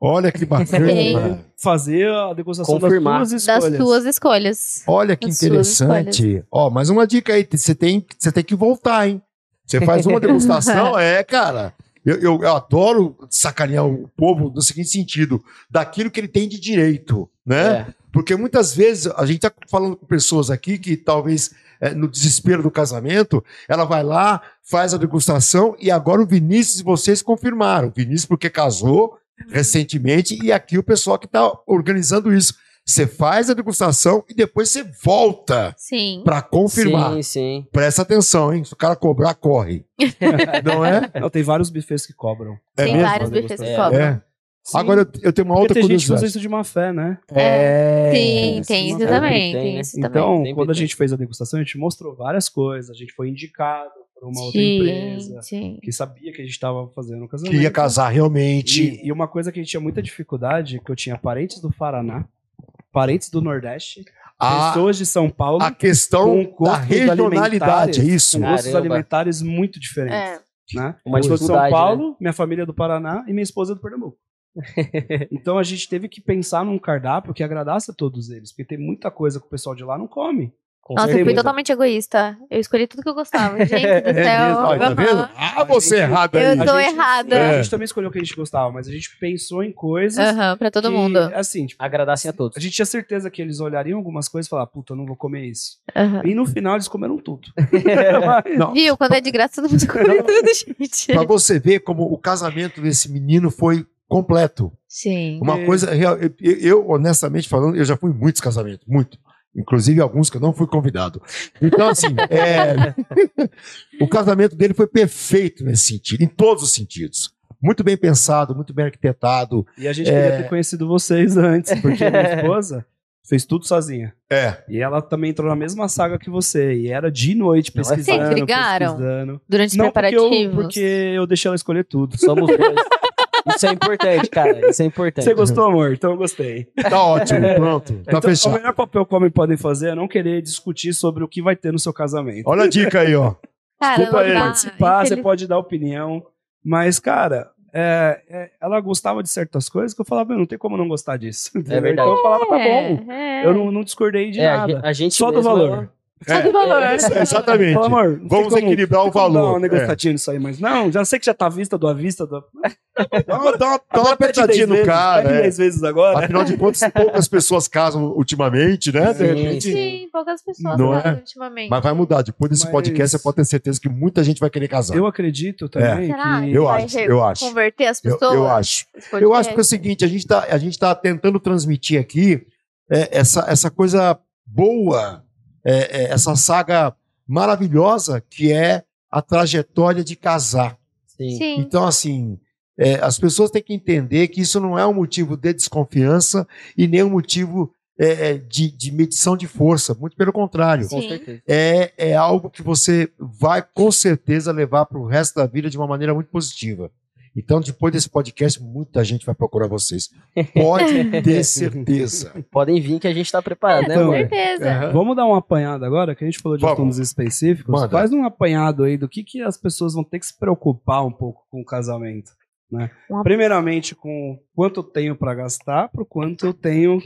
Speaker 1: Olha que bacana.
Speaker 2: Fazer a degustação
Speaker 4: Confirmar.
Speaker 2: das suas
Speaker 3: Das
Speaker 2: escolhas.
Speaker 3: tuas escolhas.
Speaker 1: Olha que
Speaker 3: As suas
Speaker 1: interessante. Ó, mais uma dica aí. Você tem, você tem que voltar, hein? Você faz uma degustação, é, cara. Eu, eu, eu adoro sacanear o povo no seguinte sentido: daquilo que ele tem de direito, né?
Speaker 4: É.
Speaker 1: Porque muitas vezes a gente tá falando com pessoas aqui que talvez eh, no desespero do casamento, ela vai lá, faz a degustação e agora o Vinícius e vocês confirmaram. O Vinícius porque casou recentemente e aqui o pessoal que está organizando isso. Você faz a degustação e depois você volta
Speaker 3: Sim.
Speaker 1: para confirmar.
Speaker 4: Sim, sim.
Speaker 1: Presta atenção, hein? Se o cara cobrar, corre. Não é?
Speaker 2: Não, tem vários buffets que cobram.
Speaker 1: É
Speaker 3: Tem
Speaker 1: mesmo?
Speaker 3: vários buffets que
Speaker 4: É.
Speaker 3: cobram.
Speaker 1: É.
Speaker 2: Sim,
Speaker 1: Agora eu, eu tenho uma
Speaker 2: porque
Speaker 1: outra
Speaker 2: tem gente que usa
Speaker 1: curiosidade.
Speaker 2: isso de má fé, né?
Speaker 1: É.
Speaker 3: Sim, tem isso
Speaker 2: tem,
Speaker 3: também.
Speaker 4: tem,
Speaker 3: Tem isso também.
Speaker 2: Então,
Speaker 4: Tem
Speaker 2: quando a gente fez a degustação, a gente mostrou várias coisas. A gente foi indicado uma outra
Speaker 3: Sim,
Speaker 2: empresa
Speaker 3: sim.
Speaker 2: que sabia que a gente estava fazendo o casamento.
Speaker 1: Que ia casar realmente.
Speaker 2: E, e uma coisa que a gente tinha muita dificuldade, que eu tinha parentes do Paraná, parentes do Nordeste,
Speaker 1: A,
Speaker 2: pessoas de São Paulo,
Speaker 1: a questão
Speaker 2: com
Speaker 1: da regionalidade, é
Speaker 2: alimentares,
Speaker 1: isso?
Speaker 2: com gostos alimentares muito diferentes.
Speaker 3: É.
Speaker 2: Né?
Speaker 4: Uma
Speaker 2: eu sou de São
Speaker 4: dificuldade,
Speaker 2: Paulo, minha família é do Paraná e minha esposa é do Pernambuco. então a gente teve que pensar num cardápio que agradasse a todos eles, porque tem muita coisa que o pessoal de lá não come.
Speaker 4: Com
Speaker 3: Nossa, eu fui
Speaker 4: certeza.
Speaker 3: totalmente egoísta. Eu escolhi tudo que eu gostava. Gente do
Speaker 1: É
Speaker 3: céu.
Speaker 1: mesmo? Olha, tá vendo? Ah, você errado aí.
Speaker 3: Eu tô
Speaker 2: A gente-
Speaker 3: errada.
Speaker 2: A
Speaker 1: É.
Speaker 2: gente também escolheu o que a gente gostava, mas a gente pensou em coisas
Speaker 3: Aham, pra todo
Speaker 2: que,
Speaker 3: mundo.
Speaker 2: assim, tipo,
Speaker 4: Agradassem a todos.
Speaker 2: a gente tinha certeza que eles olhariam algumas coisas e falar, puta, eu não vou comer isso.
Speaker 3: Aham.
Speaker 2: E no final eles comeram tudo.
Speaker 1: Não,
Speaker 3: Viu? Quando é de graça, todo mundo come tudo, gente.
Speaker 1: pra você ver como o casamento desse menino foi completo.
Speaker 3: Sim.
Speaker 1: Uma
Speaker 2: É.
Speaker 1: coisa real. Eu, eu, honestamente falando, eu já fui em muitos casamentos, muito. Inclusive alguns que eu não fui convidado. Então, assim, é, o casamento dele foi perfeito nesse sentido, em todos os sentidos. Muito bem pensado, muito bem arquitetado.
Speaker 2: E a gente
Speaker 1: É.
Speaker 2: queria ter conhecido vocês antes, porque minha esposa fez tudo sozinha.
Speaker 1: É.
Speaker 2: E ela também entrou na mesma saga que você. E era de noite pesquisando.
Speaker 3: Vocês brigaram?
Speaker 2: pesquisando.
Speaker 3: Durante os
Speaker 2: Não, porque eu,
Speaker 3: preparativos.
Speaker 2: porque eu deixei ela escolher tudo.
Speaker 4: Somos dois. Isso é importante, cara. Isso é importante.
Speaker 2: Você gostou, amor? Então eu gostei.
Speaker 1: Tá ótimo, pronto. Tá
Speaker 2: então, o
Speaker 1: fechado.
Speaker 2: melhor papel que homem podem fazer é não querer discutir sobre o que vai ter no seu casamento.
Speaker 1: Olha a dica aí, ó.
Speaker 3: Cara,
Speaker 1: desculpa aí.
Speaker 2: participar, você
Speaker 3: Infeliz-
Speaker 2: pode dar opinião, mas, cara, é, é, ela gostava de certas coisas que eu falava, "Meu, não tem como não gostar disso. entendeu?
Speaker 4: verdade.
Speaker 2: Então eu falava, tá bom.
Speaker 3: É, é.
Speaker 2: Eu não, não discordei de
Speaker 4: É,
Speaker 2: nada.
Speaker 4: a gente
Speaker 2: Só do valor.
Speaker 3: Do valor.
Speaker 1: É, exatamente.
Speaker 2: Fala, amor,
Speaker 1: Vamos
Speaker 2: como-
Speaker 1: equilibrar o valor.
Speaker 2: uma
Speaker 1: É.
Speaker 2: negociatinha nisso aí, mas não, já sei que já tá à vista do à vista. Do...
Speaker 1: Dá uma, dá uma, dá uma apertadinha
Speaker 2: 10
Speaker 1: no
Speaker 2: vezes,
Speaker 1: cara.
Speaker 2: pede
Speaker 1: é.
Speaker 2: 10 vezes agora.
Speaker 1: Afinal de contas, poucas pessoas casam ultimamente, né? De
Speaker 2: Sim,
Speaker 1: repente.
Speaker 3: Sim, poucas pessoas
Speaker 1: Não
Speaker 3: fazem
Speaker 1: é?
Speaker 3: ultimamente.
Speaker 1: Mas vai mudar. Depois desse
Speaker 2: Mas-
Speaker 1: podcast, você pode ter certeza que muita gente vai querer casar.
Speaker 2: Eu acredito também
Speaker 3: Será
Speaker 2: que...
Speaker 1: Eu
Speaker 3: vai
Speaker 1: acho, eu acho.
Speaker 3: converter as
Speaker 1: Eu,
Speaker 3: pessoas?
Speaker 1: eu acho.
Speaker 3: esse
Speaker 1: Eu acho que é o seguinte, a gente tá, a gente tá tentando transmitir aqui é, essa, essa coisa boa, é, é, essa saga maravilhosa que é a trajetória de casar.
Speaker 4: Sim.
Speaker 3: Sim.
Speaker 1: Então, assim, é, as pessoas têm que entender que isso não é um motivo de desconfiança e nem um motivo é, é, de, de medição de força. Muito pelo contrário. É, é algo que você vai com certeza levar para o resto da vida de uma maneira muito positiva. Então, depois desse podcast, muita gente vai procurar vocês. Pode ter certeza.
Speaker 4: Podem vir que a gente tá preparado, né,
Speaker 2: Então,
Speaker 4: amor?
Speaker 3: certeza.
Speaker 1: Aham.
Speaker 2: Vamos dar um apanhado agora, que a gente falou de
Speaker 1: Vamos.
Speaker 2: assuntos específicos.
Speaker 1: Manda.
Speaker 2: Faz um apanhado aí do que, que as pessoas vão ter que se preocupar um pouco com o casamento. Né? Primeiramente, com quanto eu tenho pra gastar, pro quanto eu tenho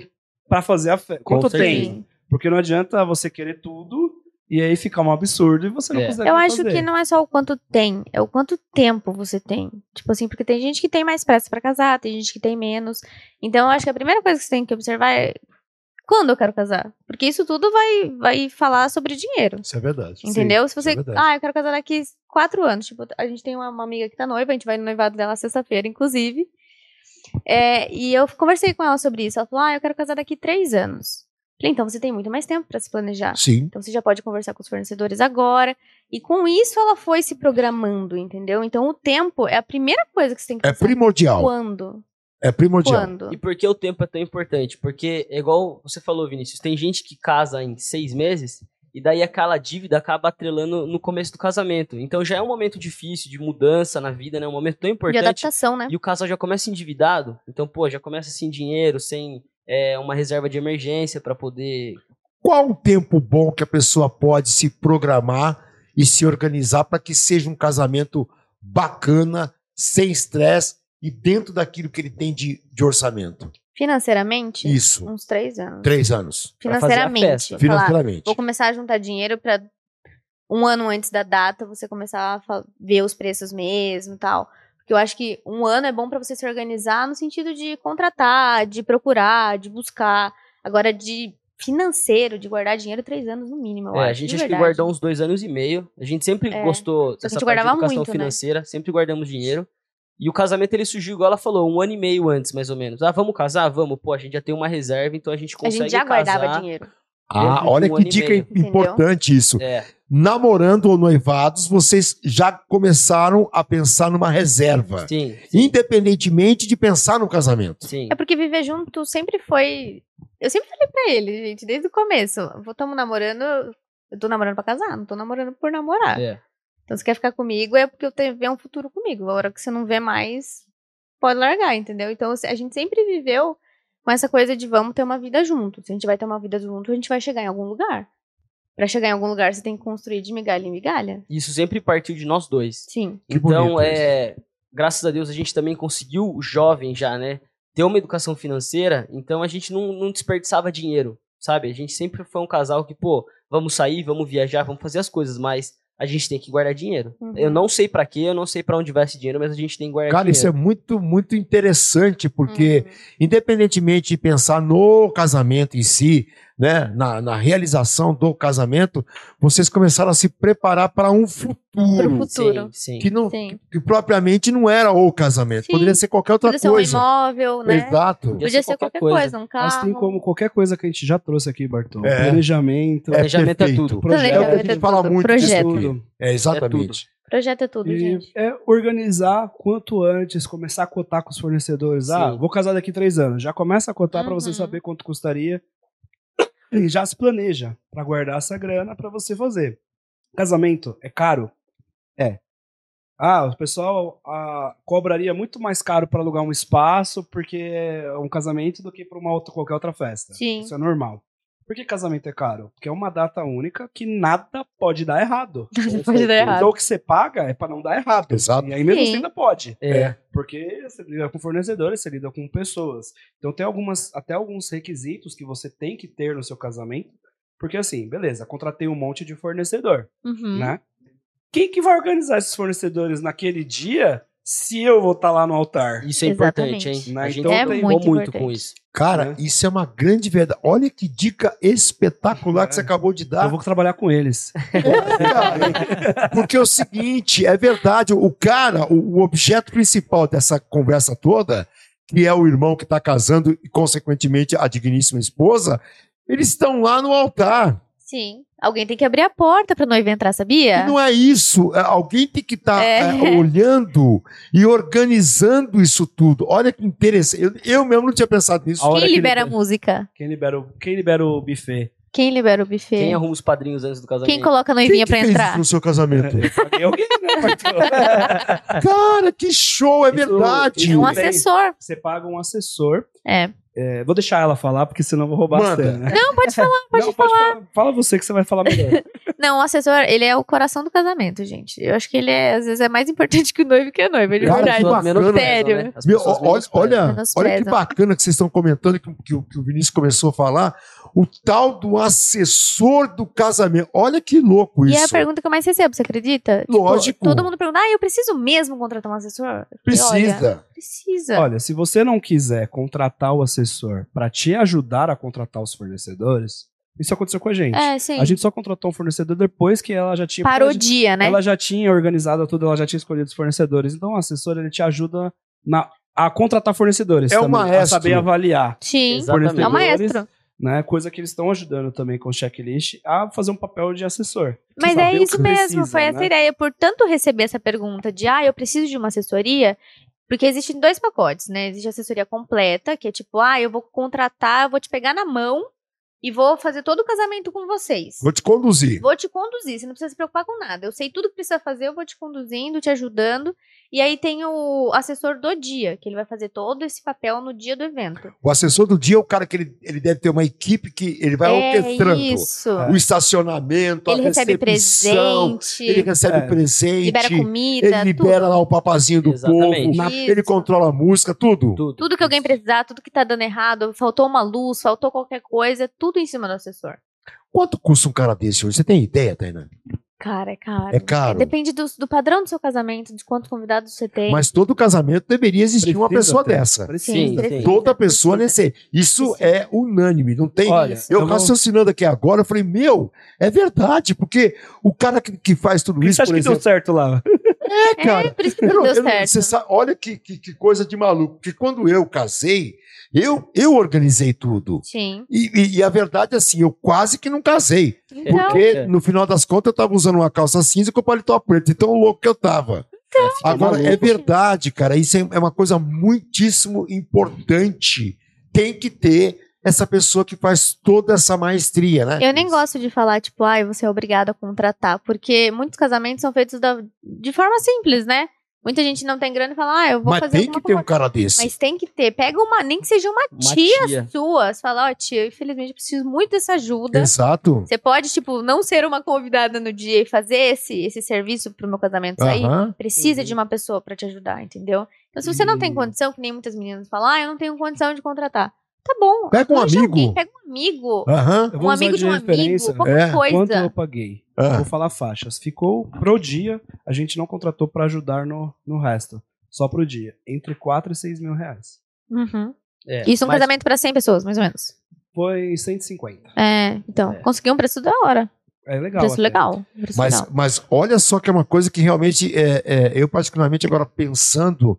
Speaker 2: pra fazer a festa. Quanto eu tenho? Porque não adianta você querer tudo e aí ficar um absurdo e você não
Speaker 4: É.
Speaker 2: consegue
Speaker 3: Eu acho
Speaker 2: fazer.
Speaker 3: que não é só o quanto tem, é o quanto tempo você tem. Tipo assim, porque tem gente que tem mais pressa pra casar, tem gente que tem menos. Então eu acho que a primeira coisa que você tem que observar é quando eu quero casar. Porque isso tudo vai, vai falar sobre dinheiro.
Speaker 1: Isso é verdade.
Speaker 3: Entendeu? Se
Speaker 1: isso
Speaker 3: você.
Speaker 1: é
Speaker 3: ah, eu quero casar daqui quatro anos. Tipo, a gente tem uma, uma amiga que tá noiva, a gente vai no noivado dela sexta-feira, inclusive. É, e eu conversei com ela sobre isso. Ela falou: Ah, eu quero casar daqui três anos. Falei, então você tem muito mais tempo pra se planejar.
Speaker 1: Sim.
Speaker 3: Então você já pode conversar com os fornecedores agora. E com isso ela foi se programando, entendeu? Então o tempo é a primeira coisa que você tem que
Speaker 1: É
Speaker 3: pensar.
Speaker 1: primordial.
Speaker 3: Quando?
Speaker 1: É primordial.
Speaker 3: Quando?
Speaker 4: E por que o tempo é tão importante? Porque, é igual você falou, Vinícius, tem gente que casa em seis meses e daí aquela dívida acaba atrelando no começo do casamento. Então já é um momento difícil de mudança na vida, né? Um momento tão
Speaker 3: De
Speaker 4: importante.
Speaker 3: adaptação, né?
Speaker 4: E o casal já começa endividado. Então, pô, já começa sem dinheiro, sem é, uma reserva de emergência pra poder.
Speaker 1: Qual o tempo bom que a pessoa pode se programar e se organizar para que seja um casamento bacana, sem estresse e dentro daquilo que ele tem de, de orçamento?
Speaker 3: Financeiramente,
Speaker 1: Isso.
Speaker 3: uns três anos.
Speaker 1: Três anos.
Speaker 4: Pra fazer a
Speaker 3: Financeiramente.
Speaker 4: festa.
Speaker 3: falar,
Speaker 1: Financeiramente.
Speaker 3: vou começar a juntar dinheiro pra um ano antes da data você começar a ver os preços mesmo e tal. Porque eu acho que um ano é bom pra você se organizar no sentido de contratar, de procurar, de buscar. Agora, de financeiro, de guardar dinheiro, três anos no mínimo. Eu
Speaker 4: É,
Speaker 3: acho,
Speaker 4: a gente acho que guardou uns dois anos e meio. A gente sempre
Speaker 3: É.
Speaker 4: gostou
Speaker 3: que a
Speaker 4: dessa
Speaker 3: gente
Speaker 4: parte de
Speaker 3: guardava
Speaker 4: educação
Speaker 3: muito, né?
Speaker 4: financeira, sempre guardamos dinheiro. E o casamento ele surgiu, igual ela falou, um ano e meio antes, mais ou menos. Ah, vamos casar? Vamos. Pô, a gente já tem uma reserva, então a gente
Speaker 3: A
Speaker 4: consegue
Speaker 3: gente já
Speaker 4: casar.
Speaker 3: guardava dinheiro.
Speaker 1: Ah, olha
Speaker 4: um
Speaker 1: que dica importante isso.
Speaker 4: É,
Speaker 1: Namorando ou noivados, vocês já começaram a pensar numa reserva.
Speaker 4: sim,
Speaker 1: Independentemente de pensar no casamento.
Speaker 4: sim.
Speaker 3: É porque viver junto sempre foi. Eu sempre falei pra ele, gente, desde o começo. Estamos namorando. Eu tô namorando pra casar, não tô namorando por namorar.
Speaker 4: É.
Speaker 3: Então, se quer ficar comigo, é porque eu tenho ver um futuro comigo. A hora que você não vê mais, pode largar, entendeu? Então, a gente sempre viveu com essa coisa de vamos ter uma vida junto. Se a gente vai ter uma vida junto, a gente vai chegar em algum lugar. Pra chegar em algum lugar, você tem que construir de migalha em migalha.
Speaker 4: Isso sempre partiu de nós dois.
Speaker 3: Sim.
Speaker 1: Que
Speaker 4: então, é, graças a Deus, a gente também conseguiu, jovem já, né? Ter uma educação financeira, então a gente não, não desperdiçava dinheiro, sabe? A gente sempre foi um casal que, pô, vamos sair, vamos viajar, vamos fazer as coisas, mas a gente tem que guardar dinheiro.
Speaker 3: Uhum.
Speaker 4: Eu não sei pra quê, eu não sei pra onde vai esse dinheiro, mas a gente tem que guardar
Speaker 1: Cara, isso é
Speaker 4: dinheiro.
Speaker 1: muito, muito interessante, porque
Speaker 3: Uhum.
Speaker 1: independentemente de pensar no casamento em si, né, na, na realização do casamento, vocês começaram a se preparar para um futuro
Speaker 3: Pro futuro.
Speaker 4: Sim, sim.
Speaker 1: que, não,
Speaker 3: Sim.
Speaker 1: que propriamente não era o casamento,
Speaker 3: Sim.
Speaker 1: poderia ser qualquer outra
Speaker 3: Podia ser um
Speaker 1: coisa.
Speaker 3: imóvel, né?
Speaker 1: Exato.
Speaker 3: Podia ser qualquer coisa, um carro.
Speaker 2: Mas tem como qualquer coisa que a gente já trouxe aqui, Bartô.
Speaker 1: É.
Speaker 2: Planejamento,
Speaker 1: É
Speaker 4: Planejamento é tudo.
Speaker 2: projeto,
Speaker 1: É o que a gente fala muito disso
Speaker 3: Projeto.
Speaker 1: aqui.
Speaker 2: tudo.
Speaker 1: É, exatamente.
Speaker 3: Projeto é tudo,
Speaker 2: E
Speaker 3: gente.
Speaker 2: é organizar quanto antes, começar a cotar com os fornecedores. Ah,
Speaker 4: Sim.
Speaker 2: vou casar daqui três anos. Já começa a cotar pra você
Speaker 3: Uhum.
Speaker 2: saber quanto custaria. E já se planeja pra guardar essa grana pra você fazer. Casamento é caro? É. Ah, o pessoal ah, cobraria muito mais caro pra alugar um espaço porque é um casamento do que pra uma outra, qualquer outra festa.
Speaker 3: Sim.
Speaker 2: Isso é normal. Por que casamento é caro? Porque é uma data única que nada pode dar errado.
Speaker 3: Não pode dar errado.
Speaker 2: Então o que você paga é pra não dar errado.
Speaker 1: Exato.
Speaker 2: E aí mesmo
Speaker 3: Sim.
Speaker 2: assim ainda pode.
Speaker 4: É.
Speaker 2: Porque você lida com fornecedores, você lida com pessoas. Então tem algumas, até alguns requisitos que você tem que ter no seu casamento Porque assim, beleza, contratei um monte de fornecedor,
Speaker 3: Uhum.
Speaker 2: né? Quem que vai organizar esses fornecedores naquele dia se eu vou estar lá no altar?
Speaker 4: Isso é importante, hein?
Speaker 3: Exatamente.
Speaker 2: Né? Então
Speaker 4: A gente
Speaker 2: é
Speaker 4: brincou
Speaker 3: muito
Speaker 4: muito,
Speaker 3: importante.
Speaker 4: com isso.
Speaker 1: Cara,
Speaker 2: Né?
Speaker 1: isso é uma grande verdade. Olha que dica espetacular que
Speaker 2: É.
Speaker 1: você acabou de dar.
Speaker 2: Eu vou trabalhar com eles.
Speaker 1: Porque é o seguinte, é verdade, o cara, o, o objeto principal dessa conversa toda, que é o irmão que está casando e, consequentemente, a digníssima esposa, eles estão lá no altar.
Speaker 3: Sim. Alguém tem que abrir a porta pra noiva entrar, sabia?
Speaker 1: E não é isso. é, Alguém tem que estar
Speaker 3: É.
Speaker 1: olhando e organizando isso tudo. Olha que interessante. Eu, eu mesmo não tinha pensado nisso.
Speaker 3: Quem
Speaker 2: que
Speaker 3: libera a música?
Speaker 2: Quem libera o, quem libera o buffet?
Speaker 3: Quem libera o buffet?
Speaker 4: Quem arruma os padrinhos antes do casamento?
Speaker 3: Quem coloca a
Speaker 1: Quem
Speaker 3: noivinha
Speaker 1: que
Speaker 3: pra entrar?
Speaker 1: isso no seu casamento?
Speaker 2: Eu paguei alguém, né?
Speaker 1: Cara, que show, é
Speaker 2: Isso-
Speaker 1: verdade.
Speaker 3: É um assessor.
Speaker 2: Você paga um assessor.
Speaker 3: É.
Speaker 2: É, vou deixar ela falar, porque senão eu vou roubar
Speaker 1: Manda.
Speaker 2: a cena. né?
Speaker 3: Não, pode falar, pode
Speaker 2: Não,
Speaker 3: falar.
Speaker 2: falar. Fala você que você vai falar melhor.
Speaker 3: Não, o assessor, ele é o coração do casamento, gente. Eu acho que ele é, às vezes, é mais importante que o noivo que a noiva, de
Speaker 1: Cara,
Speaker 3: verdade.
Speaker 1: que bacana.
Speaker 4: menosprezam,
Speaker 3: Sério.
Speaker 4: né?
Speaker 1: Meu, olha, olha, olha que bacana que vocês estão comentando, que, que o- que o Vinícius começou a falar, o tal do assessor do casamento. Olha que louco
Speaker 3: E
Speaker 1: isso.
Speaker 3: é a pergunta que eu mais recebo, você acredita? Tipo,
Speaker 1: Lógico.
Speaker 3: todo mundo pergunta, ah, eu preciso mesmo contratar um assessor? Falei, Olha,
Speaker 1: Precisa.
Speaker 3: precisa.
Speaker 2: Olha, se você não quiser contratar o assessor para te ajudar a contratar os fornecedores, isso aconteceu com a gente.
Speaker 3: é, sim.
Speaker 2: A gente só contratou um fornecedor depois que ela já tinha
Speaker 3: Parou o
Speaker 2: porque
Speaker 3: dia, né?
Speaker 2: ela já tinha organizado tudo, ela já tinha escolhido os fornecedores. Então o assessor ele te ajuda na- a contratar fornecedores
Speaker 1: É o
Speaker 2: também, a
Speaker 1: maestro.
Speaker 2: saber avaliar,
Speaker 3: Sim.
Speaker 4: Exatamente.
Speaker 3: É o maestro.
Speaker 2: Né? Coisa que eles estão ajudando também com o checklist a fazer um papel de assessor.
Speaker 3: Mas é isso mesmo,
Speaker 2: precisa,
Speaker 3: foi essa
Speaker 2: né?
Speaker 3: ideia. Por tanto receber essa pergunta de, ah, eu preciso de uma assessoria, porque existem dois pacotes, né? Existe a assessoria completa, que é tipo, ah, eu vou contratar, eu vou te pegar na mão e vou fazer todo o casamento com vocês.
Speaker 1: Vou te conduzir.
Speaker 3: Vou te conduzir, você não precisa se preocupar com nada. Eu sei tudo que precisa fazer, eu vou te conduzindo, te ajudando. E aí tem o assessor do dia, que ele vai fazer todo esse papel no dia do evento.
Speaker 1: O assessor do dia é o cara que ele, ele deve ter uma equipe que ele vai
Speaker 3: é
Speaker 1: orquestrando.
Speaker 3: isso.
Speaker 1: O estacionamento,
Speaker 3: Ele
Speaker 1: a
Speaker 3: recebe presente,
Speaker 1: ele recebe
Speaker 2: É.
Speaker 1: presente,
Speaker 3: libera comida,
Speaker 1: ele libera
Speaker 3: tudo.
Speaker 1: lá o papazinho do
Speaker 4: Exatamente.
Speaker 1: povo,
Speaker 3: Isso.
Speaker 1: ele controla a música, tudo.
Speaker 4: Tudo.
Speaker 3: Tudo que alguém precisar, tudo que tá dando errado, faltou uma luz, faltou qualquer coisa, tudo em cima do assessor.
Speaker 1: Quanto custa um cara desse hoje? Você tem ideia, Tainá?
Speaker 3: Cara, é caro.
Speaker 1: É caro.
Speaker 3: Depende do, do padrão do seu casamento, de quantos convidados você tem.
Speaker 1: Mas todo casamento deveria existir uma
Speaker 2: Precisa
Speaker 1: pessoa
Speaker 2: ter.
Speaker 1: dessa.
Speaker 2: Precisa.
Speaker 3: Sim, precisa,
Speaker 1: Toda pessoa
Speaker 3: precisa.
Speaker 1: nesse. Isso
Speaker 3: Precisa.
Speaker 1: é unânime, não tem.
Speaker 2: Olha,
Speaker 1: eu
Speaker 2: eu vou-
Speaker 1: raciocinando aqui agora, eu falei, meu, é verdade, porque o cara que, que faz tudo isso,
Speaker 2: você acha
Speaker 1: por
Speaker 2: que deu
Speaker 1: exemplo.
Speaker 2: certo lá?
Speaker 1: É, cara.
Speaker 3: É, por isso que não deu
Speaker 1: eu não-
Speaker 3: certo.
Speaker 1: você sabe- olha que, que, que coisa de maluco, porque quando eu casei, eu, eu organizei tudo.
Speaker 3: Sim.
Speaker 1: E, e- e a verdade é assim, eu quase que não casei.
Speaker 3: Então,
Speaker 1: Porque,
Speaker 4: É.
Speaker 1: no final das contas, eu tava usando uma calça cinza com paletó preto, de tão louco que eu tava. Agora,
Speaker 4: maluco.
Speaker 1: é verdade, cara, isso é, é uma coisa muitíssimo importante. Tem que ter essa pessoa que faz toda essa maestria, né?
Speaker 3: eu nem gosto de falar, tipo, ai, você é obrigado a contratar, porque muitos casamentos são feitos da- de forma simples, né? Muita gente não tem grana e fala, ah, eu vou
Speaker 1: Mas
Speaker 3: fazer
Speaker 1: tem que ter um cara desse.
Speaker 3: Mas tem que ter. Pega uma, nem que seja uma,
Speaker 4: Uma
Speaker 3: tia,
Speaker 4: tia.
Speaker 3: sua. Você fala, ó, tia, eu, infelizmente eu preciso muito dessa ajuda.
Speaker 1: Exato.
Speaker 3: Você pode, tipo, não ser uma convidada no dia e fazer esse, esse serviço pro meu casamento sair.
Speaker 1: Aham.
Speaker 3: Precisa
Speaker 4: Uhum.
Speaker 3: de uma pessoa pra te ajudar, entendeu? Então, se você não tem condição, que nem muitas meninas falam, ah, eu não tenho condição de contratar. Tá bom.
Speaker 1: Pega um amigo.
Speaker 3: alguém, pega um amigo. Um amigo
Speaker 2: usar
Speaker 3: de um amigo, qualquer
Speaker 1: É.
Speaker 3: coisa.
Speaker 2: Quanto eu paguei?
Speaker 1: Ah.
Speaker 2: Vou falar faixas. Ficou pro dia, a gente não contratou pra ajudar no, no resto. Só pro dia. Entre 4 e 6 mil reais.
Speaker 3: Uhum.
Speaker 4: É,
Speaker 3: Isso é um
Speaker 4: mas-
Speaker 3: casamento pra 100 pessoas, mais ou menos.
Speaker 2: Foi 150.
Speaker 3: É, então,
Speaker 4: É.
Speaker 3: conseguiu um preço da hora.
Speaker 2: É legal.
Speaker 3: preço
Speaker 2: até.
Speaker 3: legal. Preço
Speaker 1: Mas,
Speaker 3: legal.
Speaker 1: mas olha só que é uma coisa que realmente é, é, eu particularmente agora pensando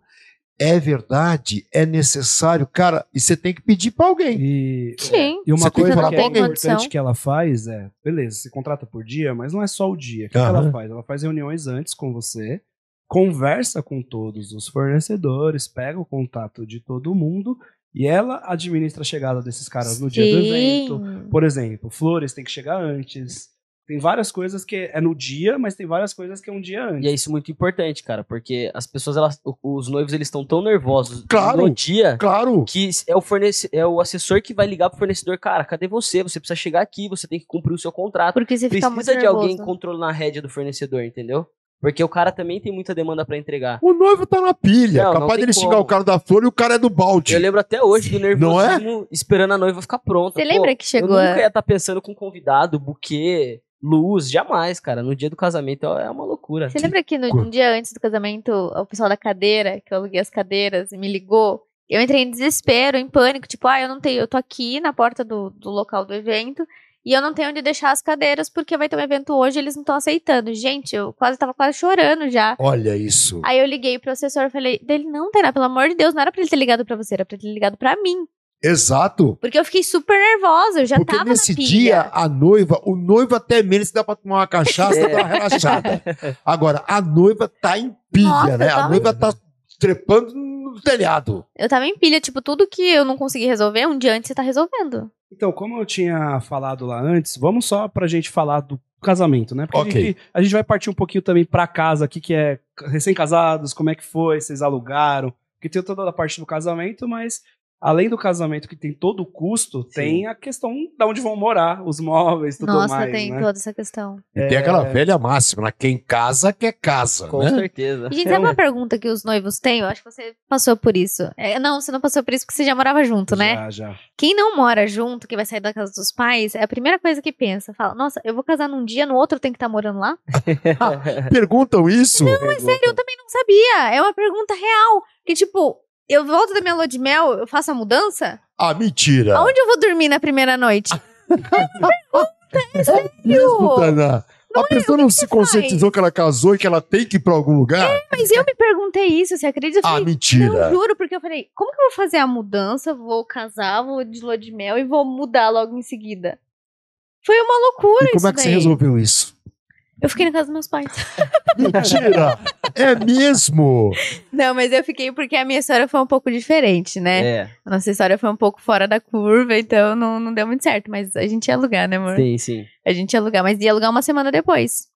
Speaker 1: é verdade, é necessário, cara, e você tem que pedir pra alguém.
Speaker 2: E,
Speaker 3: Sim.
Speaker 2: e uma
Speaker 1: Você que
Speaker 2: coisa que
Speaker 1: pra
Speaker 2: é
Speaker 1: alguém.
Speaker 2: importante que ela faz é, beleza, você contrata por dia, mas não é só o dia. O que, que ela faz? Ela faz reuniões antes com você, conversa com todos os fornecedores, pega o contato de todo mundo e ela administra a chegada desses caras no dia do evento. Por exemplo, flores tem que chegar antes. Tem várias coisas que é no dia, mas tem várias coisas que é um dia antes.
Speaker 4: E é isso muito importante, cara, porque as pessoas, elas, os noivos, eles estão tão nervosos
Speaker 1: Claro.
Speaker 4: no dia
Speaker 1: Claro.
Speaker 4: que é o, fornece, é o assessor que vai ligar pro fornecedor, cara, cadê você? Você precisa chegar aqui, você tem que cumprir o seu contrato.
Speaker 3: Porque você fica muito
Speaker 4: Precisa de alguém
Speaker 3: nervoso.
Speaker 4: controlando a rédea do fornecedor, entendeu? Porque o cara também tem muita demanda pra entregar.
Speaker 1: O noivo tá na pilha.
Speaker 4: Não, não
Speaker 1: capaz
Speaker 4: tem
Speaker 1: dele xingar
Speaker 4: como.
Speaker 1: o cara da flor e o cara é do balde.
Speaker 4: Eu lembro até hoje do
Speaker 1: Não é?
Speaker 4: nervosismo esperando a noiva ficar pronta.
Speaker 3: Você
Speaker 4: Pô,
Speaker 3: lembra que chegou
Speaker 4: Eu
Speaker 3: a-
Speaker 4: nunca ia estar pensando com convidado, buquê, luz, jamais, cara. No dia do casamento é uma loucura.
Speaker 3: Você lembra que no um dia antes do casamento, o pessoal da cadeira, que eu aluguei as cadeiras, me ligou? Eu entrei em desespero, em pânico, tipo, ah, eu não tenho, eu tô aqui na porta do, do local do evento e eu não tenho onde deixar as cadeiras porque vai ter um evento hoje e eles não estão aceitando. Gente, eu quase tava quase chorando já.
Speaker 1: Olha isso.
Speaker 3: Aí eu liguei pro assessor e falei, dele, não, Tainá, pelo amor de Deus, não era pra ele ter ligado pra você, era pra ele ter ligado pra mim.
Speaker 1: Exato.
Speaker 3: Porque eu fiquei super nervosa, eu já
Speaker 1: Porque
Speaker 3: tava
Speaker 1: nesse dia, a noiva, o noivo até menos dá pra tomar uma cachaça e dar uma relaxada. Agora, a noiva tá em pilha,
Speaker 3: Nossa,
Speaker 1: né?
Speaker 3: eu
Speaker 1: A
Speaker 3: tava-
Speaker 1: noiva tá trepando no telhado.
Speaker 3: Eu tava em pilha, tipo, tudo que eu não consegui resolver, um dia antes você tá resolvendo.
Speaker 2: Então, como eu tinha falado lá antes, vamos só pra gente falar do casamento, né? Porque a,
Speaker 1: Ok.
Speaker 2: gente, a gente vai partir um pouquinho também pra casa aqui, que é recém-casados, como é que foi, vocês alugaram, porque tem toda a parte do casamento, mas além do casamento que tem todo o custo, tem a questão de onde vão morar, os móveis, tudo
Speaker 3: Nossa,
Speaker 2: mais,
Speaker 3: tem
Speaker 2: né?
Speaker 3: toda essa questão.
Speaker 1: E tem
Speaker 2: É.
Speaker 1: aquela velha máxima, né? Quem casa, quer casa,
Speaker 4: Com
Speaker 1: né?
Speaker 4: certeza.
Speaker 3: E, gente, sabe uma pergunta que os noivos têm? Eu acho que você passou por isso. É, não, você não passou por isso porque você já morava junto, né?
Speaker 2: Já, já.
Speaker 3: Quem não mora junto, que vai sair da casa dos pais, é a primeira coisa que pensa. Fala, nossa, eu vou casar num dia, no outro eu tenho que estar morando lá?
Speaker 1: Perguntam isso?
Speaker 3: Não, é sério, eu também não sabia. É uma pergunta real. Que, tipo, eu volto da minha lua de mel, eu faço a mudança?
Speaker 1: Ah, mentira.
Speaker 3: Aonde eu vou dormir na primeira noite?
Speaker 1: Mesmo, Tainá? A pessoa não se
Speaker 3: você
Speaker 1: conscientizou que ela casou e que ela tem que ir pra algum lugar?
Speaker 3: Mas eu me perguntei isso, você acredita? Eu
Speaker 1: Ah,
Speaker 3: falei,
Speaker 1: mentira.
Speaker 3: Não, juro, porque eu falei, como que eu vou fazer a mudança? Vou casar, vou de lua de mel e vou mudar logo em seguida. Foi uma loucura
Speaker 1: E como
Speaker 3: isso
Speaker 1: é que você
Speaker 3: daí.
Speaker 1: resolveu isso?
Speaker 3: Eu fiquei na casa dos meus pais.
Speaker 1: Mentira! é mesmo!
Speaker 3: Não, mas eu fiquei porque a minha história foi um pouco diferente, né?
Speaker 4: É,
Speaker 3: A nossa história foi um pouco fora da curva, então não, não deu muito certo. Mas a gente ia alugar, né, amor?
Speaker 4: sim, sim.
Speaker 3: A gente ia alugar, mas ia alugar uma semana depois.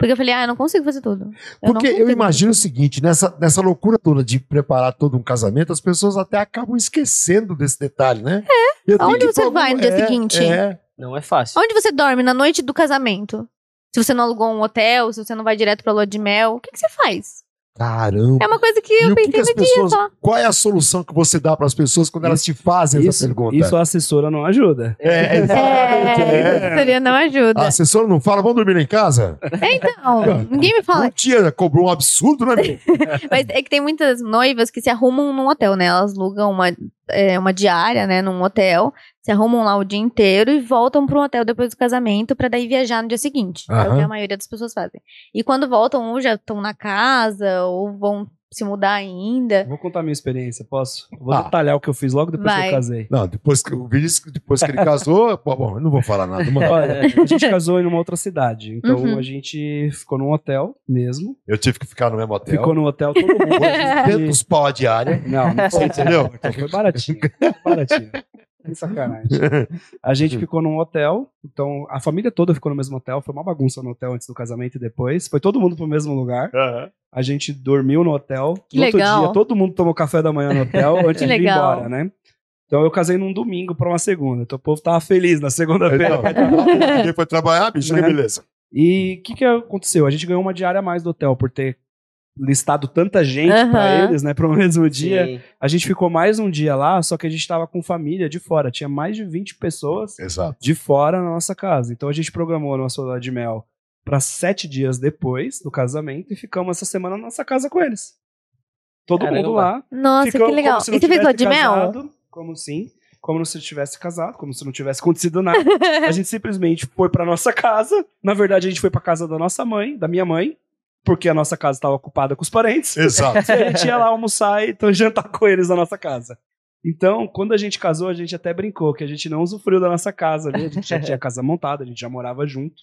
Speaker 3: Porque eu falei, ah, eu não consigo fazer tudo. não
Speaker 1: Porque eu imagino o seguinte, nessa, nessa loucura toda de preparar todo um casamento, as pessoas até acabam esquecendo desse detalhe, né? É.
Speaker 3: Aonde você vai no dia seguinte?
Speaker 1: É.
Speaker 4: Não é fácil.
Speaker 3: Onde você dorme na noite do casamento? Se você não alugou um hotel, se você não vai direto pra lua de mel, o que, que você faz?
Speaker 1: Caramba.
Speaker 3: É uma coisa que
Speaker 1: E
Speaker 3: eu pensei
Speaker 1: que as
Speaker 3: no dia
Speaker 1: pessoas.
Speaker 3: só.
Speaker 1: Qual é a solução que você dá para as pessoas quando elas te fazem essa
Speaker 2: Isso,
Speaker 1: pergunta?
Speaker 2: isso a assessora não ajuda.
Speaker 1: É, exatamente.
Speaker 3: É,
Speaker 1: é.
Speaker 3: a assessoria não ajuda.
Speaker 1: A assessora não fala, vamos dormir lá em casa?
Speaker 3: É, então, ninguém me fala.
Speaker 1: Um dia cobrou um absurdo, né?
Speaker 3: Mas é que tem muitas noivas que se arrumam num hotel, né? Elas alugam uma, é, uma diária, né, num hotel, se arrumam lá o dia inteiro e voltam para um hotel depois do casamento pra daí viajar no dia seguinte. É o que a maioria das pessoas fazem. E quando voltam, ou já estão na casa, ou vão se mudar ainda.
Speaker 2: Vou contar a minha experiência, posso? Vou
Speaker 1: Ah.
Speaker 2: detalhar o que eu fiz logo depois que
Speaker 3: Vai.
Speaker 2: eu casei.
Speaker 1: Não, depois que o Vinícius, depois que ele casou, bom, bom, eu não vou falar nada. mano.
Speaker 2: Olha, a gente casou em uma outra cidade. Então
Speaker 3: Uhum.
Speaker 2: a gente ficou num hotel mesmo.
Speaker 1: Eu tive que ficar no mesmo hotel.
Speaker 2: Ficou no hotel todo mundo.
Speaker 1: 200 pau a diária.
Speaker 2: Não, não foi,
Speaker 1: Entendeu?
Speaker 2: Então foi baratinho. Baratinho. Que sacanagem. A gente ficou num hotel, então a família toda ficou no mesmo hotel. Foi uma bagunça no hotel antes do casamento e depois. Foi todo mundo pro mesmo lugar. A gente dormiu no hotel.
Speaker 3: Que
Speaker 2: no outro
Speaker 3: legal.
Speaker 2: dia, todo mundo tomou café da manhã no hotel antes
Speaker 3: Que
Speaker 2: de ir embora, né? Então eu casei num domingo pra uma segunda. Então o povo tava feliz na segunda-feira.
Speaker 1: Ninguém foi trabalhar, bicho, que
Speaker 2: Né?
Speaker 1: beleza.
Speaker 2: E o que, que aconteceu? A gente ganhou uma diária a mais do hotel por ter listado tanta gente
Speaker 3: Aham.
Speaker 2: pra eles, né, pro mesmo dia.
Speaker 4: Sim.
Speaker 2: A gente ficou mais um dia lá, só que a gente tava com família de fora. Tinha mais de 20 pessoas
Speaker 1: Exato.
Speaker 2: de fora na nossa casa. Então a gente programou a nossa lua de mel para sete dias depois do casamento e ficamos essa semana na nossa casa com eles. Todo
Speaker 4: Caramba.
Speaker 2: mundo lá.
Speaker 3: Nossa, que legal.
Speaker 2: como se não
Speaker 3: E você fez lua de mel?
Speaker 2: casado, Como sim. Como se tivesse casado, como se não tivesse acontecido nada. a gente simplesmente foi pra nossa casa. Na verdade, a gente foi pra casa da nossa mãe, da minha mãe, porque a nossa casa estava ocupada com os parentes.
Speaker 1: Exato.
Speaker 2: E a gente ia lá almoçar e então, jantar com eles na nossa casa. Então, quando a gente casou, a gente até brincou que a gente não usufruiu da nossa casa ali. A gente já tinha casa montada, a gente já morava junto.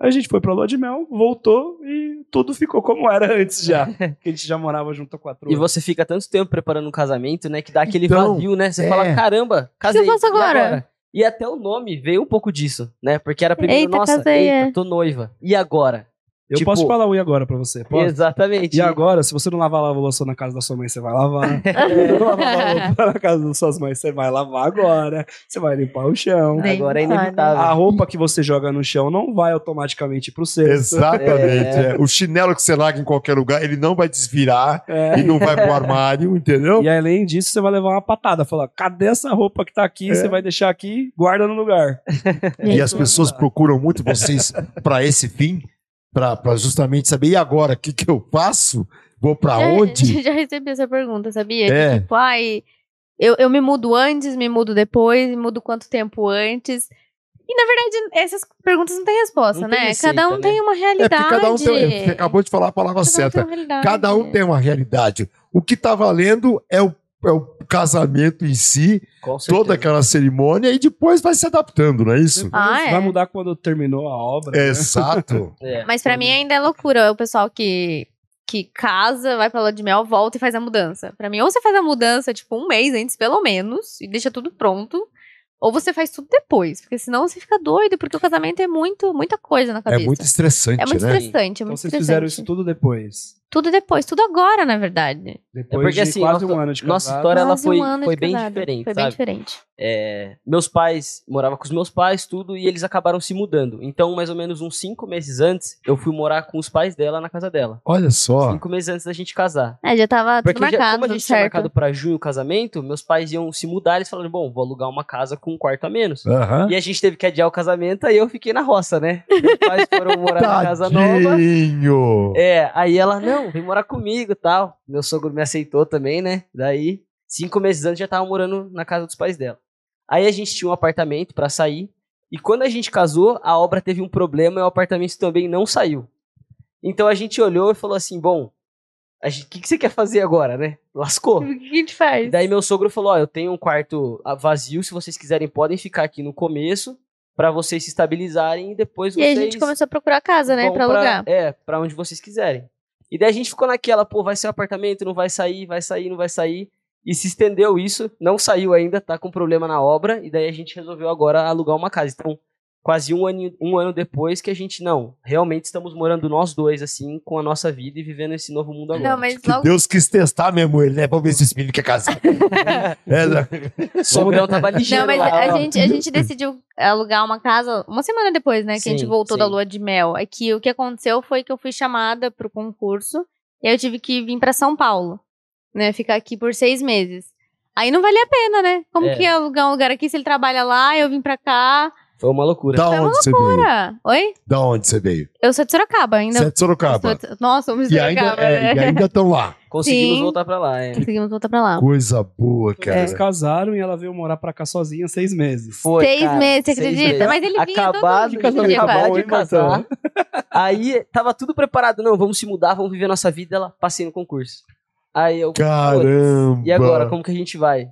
Speaker 2: Aí a gente foi pra lua de mel, voltou e tudo ficou como era antes já. Que a gente já morava junto há quatro
Speaker 4: E
Speaker 2: anos.
Speaker 4: você fica tanto tempo preparando um casamento, né? Que dá aquele
Speaker 1: Então,
Speaker 4: vazio, né? Você
Speaker 1: é.
Speaker 4: fala, caramba, casei.
Speaker 3: eu faço
Speaker 4: e
Speaker 3: agora?
Speaker 4: E até o nome veio um pouco disso, né? Porque era primeiro,
Speaker 3: Eita,
Speaker 4: nossa,
Speaker 3: casei,
Speaker 4: eita,
Speaker 3: é.
Speaker 4: tô noiva. E agora?
Speaker 2: Eu
Speaker 4: Tipo-
Speaker 2: posso falar ui agora pra você, posso?
Speaker 4: Exatamente.
Speaker 2: E agora, se você não lavar a louça na casa da sua mãe, você vai lavar. Se você não lavar a louça na casa das suas mães, você vai lavar agora. Você vai limpar o chão.
Speaker 3: Nem
Speaker 4: Agora é inevitável.
Speaker 2: A roupa que você joga no chão não vai automaticamente pro cesto.
Speaker 1: Exatamente. é. O chinelo que você larga em qualquer lugar, ele não vai desvirar
Speaker 2: É.
Speaker 1: e não vai pro armário, entendeu?
Speaker 2: E além disso, você vai levar uma patada. Falar, cadê essa roupa que tá aqui?
Speaker 1: É.
Speaker 2: Você vai deixar aqui, guarda no lugar.
Speaker 1: E as pessoas procuram muito vocês para esse fim, para justamente saber, e agora, o que, que eu faço? Vou para onde?
Speaker 3: Já recebi essa pergunta, sabia?
Speaker 1: É.
Speaker 3: Tipo, ai, eu, eu me mudo antes, me mudo depois, me mudo quanto tempo antes. E na verdade, essas perguntas não têm resposta,
Speaker 4: Não tem
Speaker 3: né?
Speaker 4: receita,
Speaker 3: cada um
Speaker 4: né?
Speaker 3: tem uma
Speaker 1: É
Speaker 3: realidade.
Speaker 1: porque cada um tem. Você acabou de falar a palavra
Speaker 3: Cada um
Speaker 1: certa.
Speaker 3: realidade.
Speaker 1: Cada um tem uma realidade. O que tá valendo é o, é o casamento em si, toda aquela cerimônia, e depois vai se adaptando, não é isso?
Speaker 3: Ah, é.
Speaker 2: Vai mudar quando terminou a obra. né?
Speaker 1: Exato.
Speaker 4: É.
Speaker 3: Mas pra mim ainda é loucura o pessoal que, que casa, vai pra lua de mel, volta e faz a mudança. Pra mim, ou você faz a mudança, tipo, um mês antes, pelo menos, e deixa tudo pronto. Ou você faz tudo depois, porque senão você fica doido, porque o casamento é muito, muita coisa na
Speaker 1: É
Speaker 3: cabeça.
Speaker 1: muito estressante,
Speaker 3: É muito
Speaker 1: né?
Speaker 3: estressante, é
Speaker 2: Então
Speaker 3: muito
Speaker 2: vocês
Speaker 3: estressante.
Speaker 2: fizeram isso tudo depois.
Speaker 3: Tudo depois, tudo agora, na verdade.
Speaker 2: Depois
Speaker 4: porque,
Speaker 2: de
Speaker 4: assim,
Speaker 2: quase
Speaker 4: nossa-
Speaker 2: um ano de
Speaker 4: nossa
Speaker 2: casado.
Speaker 4: história- ela foi-
Speaker 3: um
Speaker 4: foi bem
Speaker 3: casado.
Speaker 4: diferente,
Speaker 3: Foi bem
Speaker 4: sabe?
Speaker 3: diferente.
Speaker 4: É, meus pais, morava com os meus pais, tudo, e eles acabaram se mudando. Então, mais ou menos uns cinco meses antes, eu fui morar com os pais dela na casa dela.
Speaker 1: Olha só.
Speaker 4: Cinco meses antes da gente casar.
Speaker 3: É, já tava
Speaker 4: Porque
Speaker 3: tudo
Speaker 4: já-
Speaker 3: marcado,
Speaker 4: como a gente tinha
Speaker 3: certo.
Speaker 4: marcado pra junho o casamento, meus pais iam se mudar, eles falaram, bom, vou alugar uma casa com um quarto a menos.
Speaker 1: Aham.
Speaker 4: E a gente teve que adiar o casamento, aí eu fiquei na roça, né? Meus pais foram morar na casa nova.
Speaker 1: Tadinho.
Speaker 4: É, aí ela, não, vem morar comigo e tal. Meu sogro me aceitou também, né? Daí, cinco meses antes, já tava morando na casa dos pais dela. Aí a gente tinha um apartamento pra sair. E quando a gente casou, a obra teve um problema e o apartamento também não saiu. Então a gente olhou e falou assim: bom, o que, que você quer fazer agora, né? Lascou.
Speaker 3: O que a gente faz?
Speaker 4: E daí meu sogro falou: Ó, eu tenho um quarto ah, vazio, se vocês quiserem, podem ficar aqui no começo pra vocês se estabilizarem e depois
Speaker 3: E
Speaker 4: vocês.
Speaker 3: aí a gente começou a procurar casa, né, pra alugar.
Speaker 4: É, pra onde vocês quiserem. E daí a gente ficou naquela, pô, vai ser um apartamento, não vai sair, vai sair, não vai sair. E se estendeu isso, não saiu ainda, tá com problema na obra, e daí a gente resolveu agora alugar uma casa. Então, quase um ano, um ano depois que a gente, não, realmente estamos morando nós dois, assim, com a nossa vida e vivendo esse novo mundo agora.
Speaker 3: Não, mas
Speaker 1: Que
Speaker 3: logo
Speaker 1: Deus quis testar mesmo ele, né? Vamos ver se esse menino quer casar. é, né?
Speaker 4: Sogrão tava ligeiro
Speaker 3: Não, mas
Speaker 4: lá,
Speaker 3: a
Speaker 4: ó.
Speaker 3: gente, a gente decidiu alugar uma casa uma semana depois, né? Que a gente
Speaker 4: Sim,
Speaker 3: voltou da
Speaker 4: sim.
Speaker 3: lua de mel. É que o que aconteceu foi que eu fui chamada pro concurso e aí eu tive que vir pra São Paulo, né? Ficar aqui por seis meses. Aí não valia a pena, né? Como
Speaker 4: É.
Speaker 3: que ia alugar um lugar aqui se ele trabalha lá, eu vim pra cá?
Speaker 4: Foi uma loucura.
Speaker 1: Da
Speaker 3: Foi
Speaker 1: onde você veio?
Speaker 3: Oi?
Speaker 1: Da onde você veio?
Speaker 3: Eu sou de Sorocaba ainda.
Speaker 1: Você é de Sorocaba.
Speaker 3: Sou de- Nossa, somos de
Speaker 1: E ainda
Speaker 3: Sorocaba,
Speaker 1: é,
Speaker 3: né?
Speaker 1: e ainda estão lá.
Speaker 4: Conseguimos
Speaker 3: Sim.
Speaker 4: voltar pra lá, é.
Speaker 3: Conseguimos voltar pra lá.
Speaker 1: Coisa boa, cara.
Speaker 2: Eles casaram e ela veio morar pra cá sozinha seis meses.
Speaker 4: Foi,
Speaker 3: Seis
Speaker 4: cara,
Speaker 3: meses, você
Speaker 4: seis
Speaker 3: acredita?
Speaker 4: meses.
Speaker 3: Mas ele vinha
Speaker 4: Acabado
Speaker 3: todo
Speaker 2: casamento
Speaker 3: quase.
Speaker 2: bom,
Speaker 4: de
Speaker 2: hein,
Speaker 4: casar. Aí tava tudo preparado, não, vamos se mudar, vamos viver nossa vida. Ela passei no concurso. Aí eu,
Speaker 1: Caramba.
Speaker 4: e agora, como que a gente vai?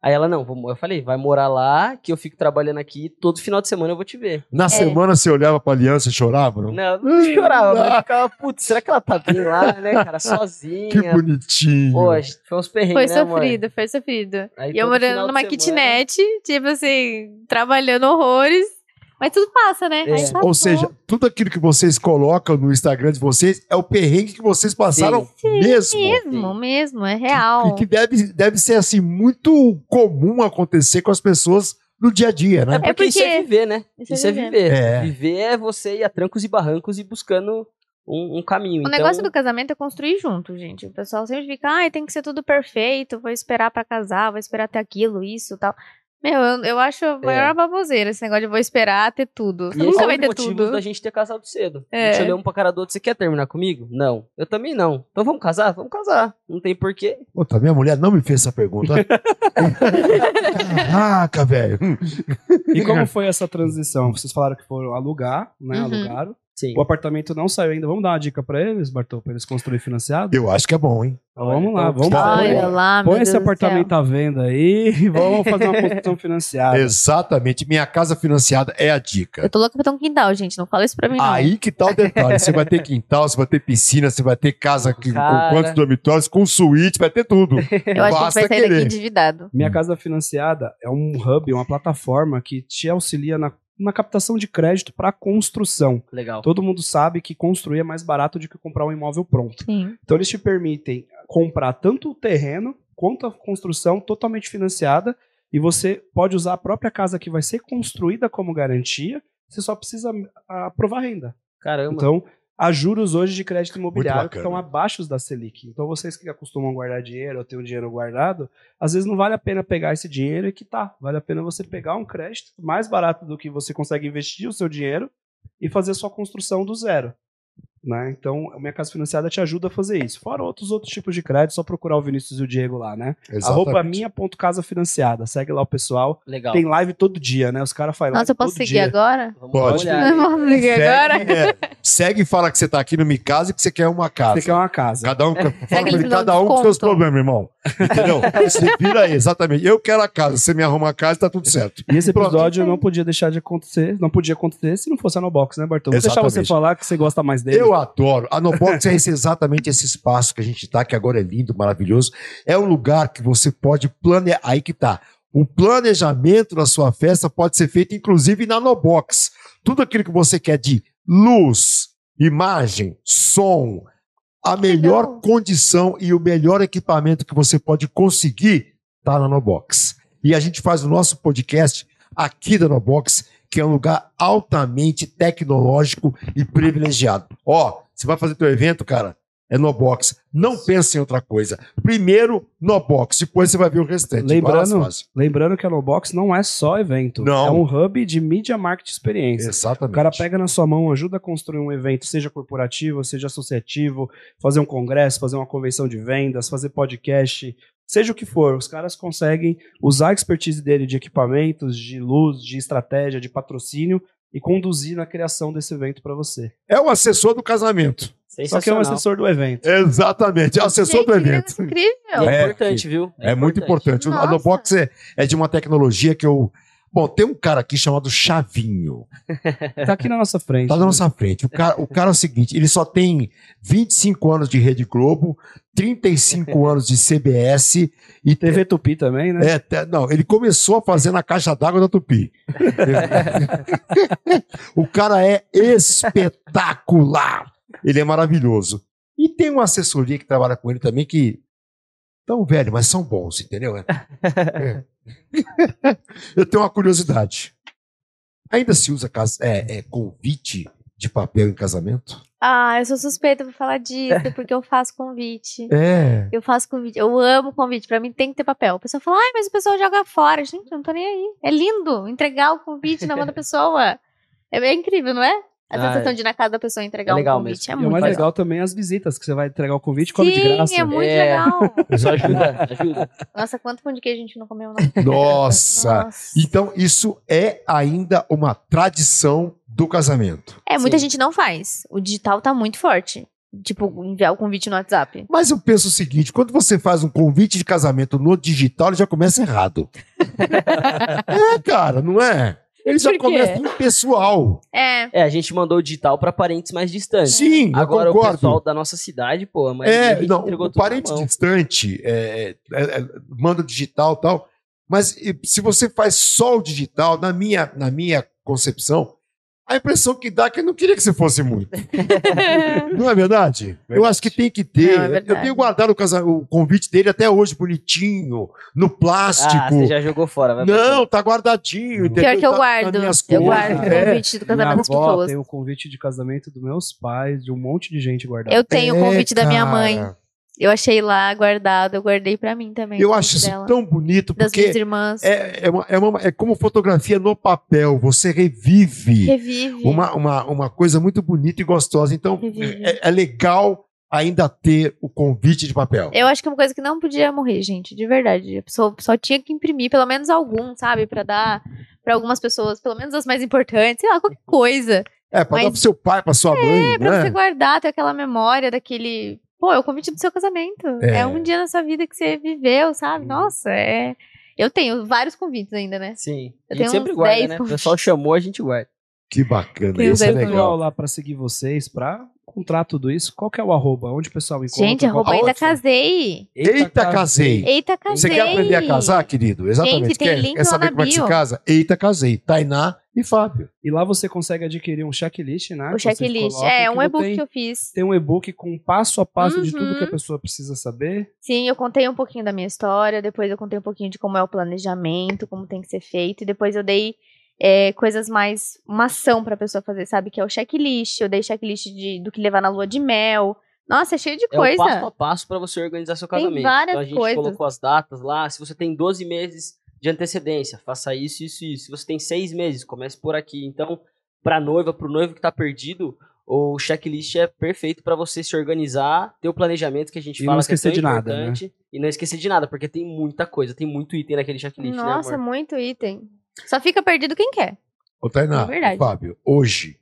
Speaker 4: Aí ela, não, eu falei, vai morar lá, que eu fico trabalhando aqui, todo final de semana eu vou te ver.
Speaker 1: Na semana você olhava pra aliança e chorava, não?
Speaker 4: Não, não chorava, mas ficava, putz, será que ela tá bem lá, né, cara, sozinha?
Speaker 1: Que bonitinho.
Speaker 4: Poxa, foi uns perrengues,
Speaker 3: Foi
Speaker 4: né, amor?
Speaker 3: sofrido, foi sofrido.
Speaker 4: Aí
Speaker 3: E eu morando numa
Speaker 4: semana-
Speaker 3: kitnet, tipo assim, trabalhando horrores. Mas tudo passa, né?
Speaker 4: É.
Speaker 3: Passou.
Speaker 1: Ou seja, tudo aquilo que vocês colocam no Instagram de vocês é o perrengue que vocês passaram
Speaker 3: Sim,
Speaker 1: mesmo.
Speaker 3: mesmo, mesmo, é real.
Speaker 1: E que deve, deve ser assim muito comum acontecer com as pessoas no dia a dia, né?
Speaker 4: É porque, isso é
Speaker 3: porque-
Speaker 4: viver, né?
Speaker 3: Isso é
Speaker 4: Isso, é
Speaker 3: viver.
Speaker 4: viver.
Speaker 1: É.
Speaker 4: Viver é você ir a trancos e barrancos e buscando um, um caminho.
Speaker 3: O
Speaker 4: então,
Speaker 3: negócio do casamento é construir junto, gente. O pessoal sempre fica, ai, tem que ser tudo perfeito, vou esperar pra casar, vou esperar ter aquilo, isso tal. Meu, eu, eu acho a maior baboseira esse negócio de vou esperar ter tudo.
Speaker 4: É. E
Speaker 3: nunca
Speaker 4: é
Speaker 3: vai ter tudo.
Speaker 4: da gente ter casado cedo. A
Speaker 3: É.
Speaker 4: gente olhou um pra cara do outro, você quer terminar comigo? Não. Eu também não. Então vamos casar? Vamos casar. Não tem porquê.
Speaker 1: Puta, minha mulher não me fez essa pergunta. Caraca, velho.
Speaker 2: E como foi essa transição? Vocês falaram que foram alugar, né?
Speaker 3: Uhum.
Speaker 2: Alugaram.
Speaker 4: Sim.
Speaker 2: O apartamento não saiu ainda. Vamos dar uma dica pra eles, Bartô, pra eles construir financiado?
Speaker 1: Eu acho que é bom, hein?
Speaker 2: Então, vamos lá, vamos
Speaker 1: tá.
Speaker 2: põe-
Speaker 3: Olha lá,
Speaker 2: Põe esse
Speaker 3: Deus
Speaker 2: apartamento
Speaker 3: céu.
Speaker 2: à venda aí e vamos fazer uma construção financiada.
Speaker 1: Exatamente. Minha casa financiada é a
Speaker 3: Eu
Speaker 1: dica.
Speaker 3: tô louca pra ter um quintal, gente. Não fala isso pra mim, não.
Speaker 1: Aí que tá o detalhe. Você vai ter quintal, você vai ter piscina, você vai ter casa que- com quantos dormitórios, com suíte, vai ter tudo.
Speaker 3: Eu acho que a gente
Speaker 1: Basta
Speaker 3: vai sair daqui endividado.
Speaker 2: Minha casa financiada é um hub, uma plataforma que te auxilia na na captação de crédito para construção.
Speaker 4: Legal.
Speaker 2: Todo mundo sabe que construir é mais barato do que comprar um imóvel pronto.
Speaker 3: Sim.
Speaker 2: Então eles te permitem comprar tanto o terreno quanto a construção totalmente financiada e você pode usar a própria casa que vai ser construída como garantia. Você só precisa aprovar a renda.
Speaker 4: Caramba.
Speaker 2: Então, há juros hoje de crédito imobiliário que estão abaixo da Selic. Então, vocês que acostumam guardar dinheiro ou ter o dinheiro guardado, às vezes não vale a pena pegar esse dinheiro e quitar. Vale a pena você pegar um crédito mais barato do que você consegue investir o seu dinheiro e fazer sua construção do zero. Né? Então, a minha casa financiada te ajuda a fazer isso. Fora outros outros tipos de crédito, só procurar o Vinícius e o Diego lá, né? Arroba minha.casa financiada. Segue lá o pessoal.
Speaker 4: Legal.
Speaker 2: Tem live todo dia, né? Os caras fazem live
Speaker 3: Nossa, eu posso
Speaker 2: todo
Speaker 3: seguir
Speaker 2: dia.
Speaker 3: agora?
Speaker 4: Vamos
Speaker 1: Pode.
Speaker 3: posso seguir agora?
Speaker 1: Segue, é, segue e fala que você tá aqui no Mi Casa e que você quer uma casa.
Speaker 2: Você quer uma casa.
Speaker 1: Cada um, fala pra ele, cada um com seus problemas, irmão. Entendeu? Você vira aí, exatamente. Eu quero a casa, você me arruma a casa e tá tudo certo.
Speaker 2: E esse
Speaker 1: Pronto.
Speaker 2: episódio não podia deixar de acontecer, não podia acontecer se não fosse a Nobox, né, Bartão? Vou deixar você falar que você gosta mais dele.
Speaker 1: Eu adoro. A Nobox é esse- exatamente esse espaço que a gente tá, que agora é lindo, maravilhoso. É um lugar que você pode planejar. Aí que tá. O planejamento da sua festa pode ser feito, inclusive, na Nobox. Tudo aquilo que você quer de luz, imagem, som, a melhor
Speaker 3: legal.
Speaker 1: condição e o melhor equipamento que você pode conseguir tá na Nobox. E a gente faz o nosso podcast aqui da Nobox, que é um lugar altamente tecnológico e privilegiado. Ó, você vai fazer teu evento, cara, é Nobox. Não pense em outra coisa. Primeiro, Nobox, depois você vai ver o restante.
Speaker 2: Lembrando-. Lembrando que a Nobox não é só evento.
Speaker 1: Não.
Speaker 2: É um hub de Media Market Experiência. O
Speaker 1: Exatamente.
Speaker 2: cara pega na sua mão, ajuda a construir um evento, seja corporativo, seja associativo, fazer um congresso, fazer uma convenção de vendas, fazer podcast, seja o que for. Os caras conseguem usar a expertise dele de equipamentos, de luz, de estratégia, de patrocínio e conduzir na criação desse evento para você.
Speaker 1: É o assessor do casamento.
Speaker 2: Só que é um assessor do evento.
Speaker 1: Exatamente, é o assessor do
Speaker 3: Gente, que
Speaker 1: evento.
Speaker 3: Incrível.
Speaker 4: E é,
Speaker 1: É,
Speaker 4: importante, viu?
Speaker 1: É, muito importante. A
Speaker 3: Nossa.
Speaker 1: Nobox é, é de uma tecnologia que eu. Bom, tem um cara aqui chamado Chavinho.
Speaker 2: Tá aqui na nossa frente.
Speaker 1: Tá na nossa frente. O cara, o cara é o seguinte: ele só tem 25 anos de Rede Globo, 35 anos de CBS e
Speaker 2: TV Tupi também, né?
Speaker 1: É, não, ele começou a fazer na caixa d'água da Tupi. o cara é espetacular. Ele é maravilhoso. E tem uma assessoria que trabalha com ele também que. Tão velho, mas são bons, entendeu? É. É. Eu tenho uma curiosidade. Ainda se usa cas- é, é, convite de papel em casamento?
Speaker 3: Ah, eu sou suspeita pra falar disso, porque eu faço convite.
Speaker 1: É.
Speaker 3: Eu faço convite, eu amo convite, pra mim tem que ter papel. A pessoa fala, ai, mas o pessoal joga fora. Gente, eu não tô nem aí. É lindo entregar o convite na mão da pessoa. É bem incrível, não é? A
Speaker 4: Ah,
Speaker 3: sensação de ir na casa da pessoa entregar
Speaker 4: é
Speaker 3: um
Speaker 4: legal
Speaker 3: convite.
Speaker 4: mesmo.
Speaker 3: É
Speaker 2: E o
Speaker 3: muito
Speaker 2: mais
Speaker 3: legal.
Speaker 2: legal também é as visitas, que você vai entregar o convite e come de graça.
Speaker 3: Sim, é muito
Speaker 4: É.
Speaker 3: legal.
Speaker 4: Isso ajuda, ajuda.
Speaker 3: Nossa, quanto pão de queijo a gente não comeu, não?
Speaker 1: Nossa!
Speaker 3: Nossa.
Speaker 1: Então, isso é ainda uma tradição do casamento.
Speaker 3: É, muita
Speaker 4: Sim.
Speaker 3: gente não faz. O digital tá muito forte. Tipo, enviar o convite no WhatsApp.
Speaker 1: Mas eu penso o seguinte: quando você faz um convite de casamento no digital, ele já começa errado. é, cara, não é? Ele já começa impessoal.
Speaker 3: É,
Speaker 4: É, a gente mandou o digital pra parentes mais distantes.
Speaker 1: Sim,
Speaker 4: Agora
Speaker 1: eu
Speaker 4: o
Speaker 1: concordo.
Speaker 4: pessoal da nossa cidade, pô, mas a
Speaker 1: é,
Speaker 4: gente
Speaker 1: não, o
Speaker 4: tudo
Speaker 1: parente distante é, é, é, manda digital e tal. Mas se você faz só o digital, na minha, na minha concepção, a impressão que dá é que eu não queria que você fosse muito. Não é verdade? Eu acho que tem que ter.
Speaker 3: Não, é
Speaker 1: eu
Speaker 3: verdade.
Speaker 1: tenho guardado o, casa- o convite dele até hoje, bonitinho, no plástico.
Speaker 4: Ah, você já jogou fora, vai
Speaker 1: Não, tá guardadinho.
Speaker 3: pior que eu
Speaker 1: Tá
Speaker 3: guardo. Eu
Speaker 1: cores.
Speaker 3: guardo o
Speaker 1: É.
Speaker 3: convite do casamento das
Speaker 2: avó
Speaker 3: pessoas.
Speaker 2: tem o convite de casamento dos meus pais, de um monte de gente guardado.
Speaker 3: Eu tenho o
Speaker 1: É,
Speaker 3: convite da minha mãe. Eu achei lá guardado, eu guardei pra mim também.
Speaker 1: Eu acho isso
Speaker 3: dela.
Speaker 1: tão bonito,
Speaker 3: Das minhas
Speaker 1: porque
Speaker 3: irmãs.
Speaker 1: é, é, uma- é uma- é como fotografia no papel. Você revive
Speaker 3: Revive.
Speaker 1: uma, uma, uma coisa muito bonita e gostosa. Então, é, é legal ainda ter o convite de papel.
Speaker 3: Eu acho que é uma coisa que não podia morrer, gente, de verdade. A pessoa só tinha que imprimir pelo menos algum, sabe? Pra dar pra algumas pessoas, pelo menos as mais importantes, sei lá, qualquer coisa.
Speaker 1: É, pra dar
Speaker 3: Mas-
Speaker 1: pro seu pai, pra sua mãe,
Speaker 3: É, pra
Speaker 1: né?
Speaker 3: você guardar, ter aquela memória daquele. Pô, é o convite do seu casamento.
Speaker 1: É.
Speaker 3: É, um dia na sua vida que você viveu, sabe? Nossa, é. Eu tenho vários convites ainda, né?
Speaker 4: Sim.
Speaker 3: Eu
Speaker 4: A gente
Speaker 3: tenho
Speaker 4: sempre guarda,
Speaker 3: 10
Speaker 4: né? O
Speaker 3: convites.
Speaker 4: pessoal chamou, a gente guarda.
Speaker 1: Que bacana, isso é legal.
Speaker 2: lá pra seguir vocês, pra encontrar tudo isso, qual que é o arroba? Onde o pessoal encontra?
Speaker 3: Gente, arroba
Speaker 1: Outra.
Speaker 3: casei.
Speaker 1: Eita, casei.
Speaker 3: Eita, casei.
Speaker 1: Você quer aprender a casar, querido? Exatamente.
Speaker 3: Gente, tem
Speaker 1: quer,
Speaker 3: link
Speaker 1: quer saber como é que se casa? Eita, casei. Tainá e Fábio.
Speaker 2: E lá você consegue adquirir um checklist, né?
Speaker 3: O checklist. É, um e-book
Speaker 2: tem,
Speaker 3: que eu fiz.
Speaker 2: Tem um e-book com passo a passo de tudo que a
Speaker 3: Uhum.
Speaker 2: pessoa precisa saber.
Speaker 3: Sim, eu contei um pouquinho da minha história, depois eu contei um pouquinho de como é o planejamento, como tem que ser feito, e depois eu dei é, coisas mais. uma ação pra pessoa fazer, sabe? Que é o checklist. Eu dei checklist de, do que levar na lua de mel. Nossa, é cheio de
Speaker 4: É o
Speaker 3: coisa.
Speaker 4: passo a passo para você organizar seu
Speaker 3: Tem
Speaker 4: casamento.
Speaker 3: várias
Speaker 4: então a gente
Speaker 3: coisas.
Speaker 4: colocou as datas lá. Se você tem 12 meses de antecedência, faça isso, isso e isso. Se você tem 6 meses, comece por aqui. Então, pra noiva, pro noivo que tá perdido, o checklist é perfeito para você se organizar, ter o planejamento que a gente
Speaker 2: E
Speaker 4: fala
Speaker 2: não
Speaker 4: que é
Speaker 2: esquecer
Speaker 4: tão
Speaker 2: de nada, né?
Speaker 4: importante, E não esquecer de nada, porque tem muita coisa, tem muito item naquele checklist,
Speaker 3: Nossa,
Speaker 4: né, amor?
Speaker 3: muito item. Só fica perdido quem quer.
Speaker 1: Ô, Tainá,
Speaker 3: É verdade.
Speaker 1: Fábio, hoje,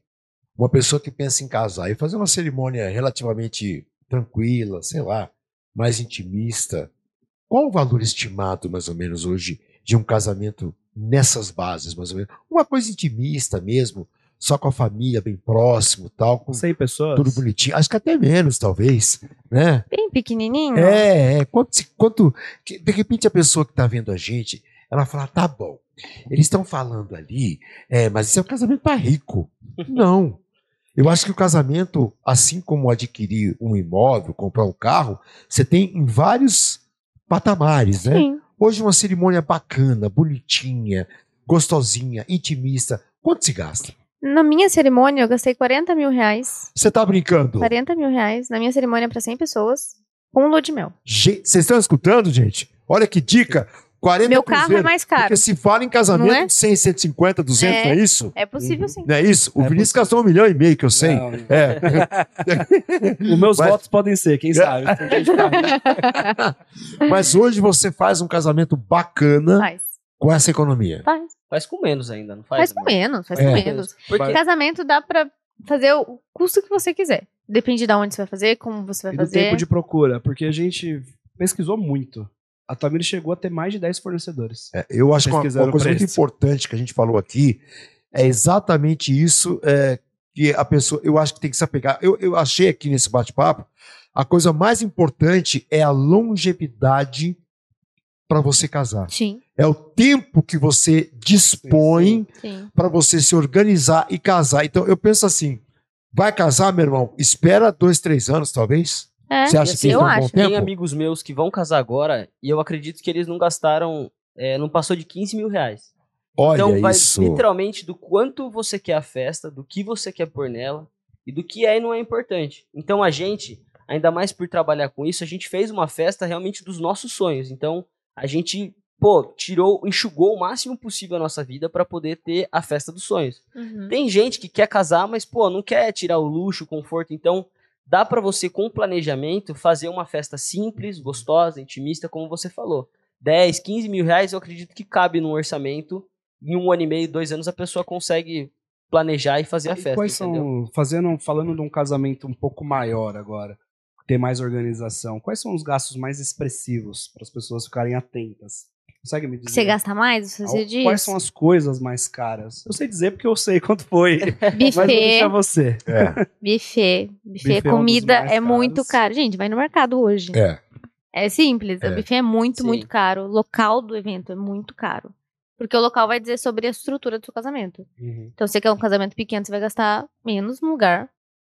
Speaker 1: uma pessoa que pensa em casar e fazer uma cerimônia relativamente tranquila, sei lá, mais intimista, qual o valor estimado, mais ou menos, hoje, de um casamento nessas bases, mais ou menos? Uma coisa intimista mesmo, só com a família bem próximo, tal, com
Speaker 2: 100 pessoas.
Speaker 1: tudo bonitinho. Acho que até menos, talvez, né?
Speaker 3: Bem pequenininho.
Speaker 1: É, é. Quanto, quanto, que, de repente a pessoa que está vendo a gente, ela fala, tá bom, eles estão falando ali, é, mas isso é um casamento para rico. Não. Eu acho que o casamento, assim como adquirir um imóvel, comprar um carro, você tem em vários patamares, né?
Speaker 3: Sim.
Speaker 1: Hoje uma cerimônia bacana, bonitinha, gostosinha, intimista. Quanto se gasta?
Speaker 3: Na minha cerimônia, eu gastei 40 mil reais.
Speaker 1: Você tá brincando?
Speaker 3: 40 mil reais na minha cerimônia pra 100 pessoas, com lua de mel.
Speaker 1: Vocês estão escutando, gente? Olha que dica. 40
Speaker 3: Meu carro é mais caro.
Speaker 1: Porque se fala em casamento
Speaker 3: Não é?
Speaker 1: de 100, 150, 200,
Speaker 3: É.
Speaker 1: não é isso?
Speaker 3: É possível sim.
Speaker 1: Não é isso? O
Speaker 2: É
Speaker 1: Vinícius
Speaker 2: possível.
Speaker 1: gastou um milhão e meio, que eu sei.
Speaker 2: Não,
Speaker 1: É.
Speaker 2: Os meus
Speaker 1: Mas-
Speaker 2: votos podem ser, quem sabe?
Speaker 1: Mas hoje você faz um casamento bacana
Speaker 3: Faz.
Speaker 1: com essa economia.
Speaker 3: Faz.
Speaker 4: Faz com menos ainda, não faz?
Speaker 3: Faz com menos, faz
Speaker 1: É.
Speaker 3: com menos.
Speaker 4: Porque
Speaker 3: Casamento dá pra fazer o custo que você quiser. Depende de onde você vai fazer, como você vai
Speaker 2: e do
Speaker 3: fazer.
Speaker 2: tempo de procura, porque a gente pesquisou muito. A Tamir chegou a ter mais de 10 fornecedores.
Speaker 1: É, eu acho que uma, uma coisa muito importante que a gente falou aqui é exatamente isso é, que a pessoa, eu acho que tem que se apegar. Eu, eu achei aqui nesse bate-papo, a coisa mais importante é a longevidade para você casar.
Speaker 3: Sim,
Speaker 1: É o tempo que você dispõe para você se organizar e casar. Então eu penso assim: vai casar, meu irmão? Espera dois, três anos, talvez.
Speaker 3: É,
Speaker 1: Você acha
Speaker 4: assim,
Speaker 1: que
Speaker 3: eu acho.
Speaker 4: Tem amigos meus que vão casar agora e eu acredito que eles não gastaram, é, não passou de 15 mil reais.
Speaker 1: Olha
Speaker 4: então vai
Speaker 1: isso.
Speaker 4: literalmente do quanto você quer a festa, do que você quer pôr nela e do que é e não é importante. Então a gente, ainda mais por trabalhar com isso, a gente fez uma festa realmente dos nossos sonhos. Então a gente, pô, tirou, enxugou o máximo possível a nossa vida para poder ter a festa dos sonhos.
Speaker 3: Uhum.
Speaker 4: Tem gente que quer casar, mas pô, não quer tirar o luxo, o conforto, então dá pra você com planejamento fazer uma festa simples, gostosa, intimista, como você falou. 10, 15 mil reais eu acredito que cabe num orçamento. Em um ano e meio, dois anos a pessoa consegue planejar e fazer a
Speaker 2: E
Speaker 4: festa.
Speaker 2: quais
Speaker 4: entendeu?
Speaker 2: são, fazendo, falando de um casamento um pouco maior agora, ter mais organização, quais são os gastos mais expressivos para as pessoas ficarem atentas? Consegue me dizer?
Speaker 3: Você gasta mais? Você diz?
Speaker 2: Quais são as coisas mais caras? Eu sei dizer porque eu sei quanto foi. Mas vou
Speaker 3: Buffet,
Speaker 2: deixar você.
Speaker 1: É,
Speaker 3: buffet, buffet,
Speaker 2: Buffet é um dos
Speaker 3: comida
Speaker 2: mais
Speaker 3: é muito caro. Gente, vai no mercado hoje.
Speaker 1: é.
Speaker 3: É simples,
Speaker 1: É.
Speaker 3: o buffet é muito,
Speaker 4: Sim.
Speaker 3: muito caro. O local do evento é muito caro. Porque o local vai dizer sobre a estrutura do seu casamento. Então, se você quer um casamento pequeno, você vai gastar menos num lugar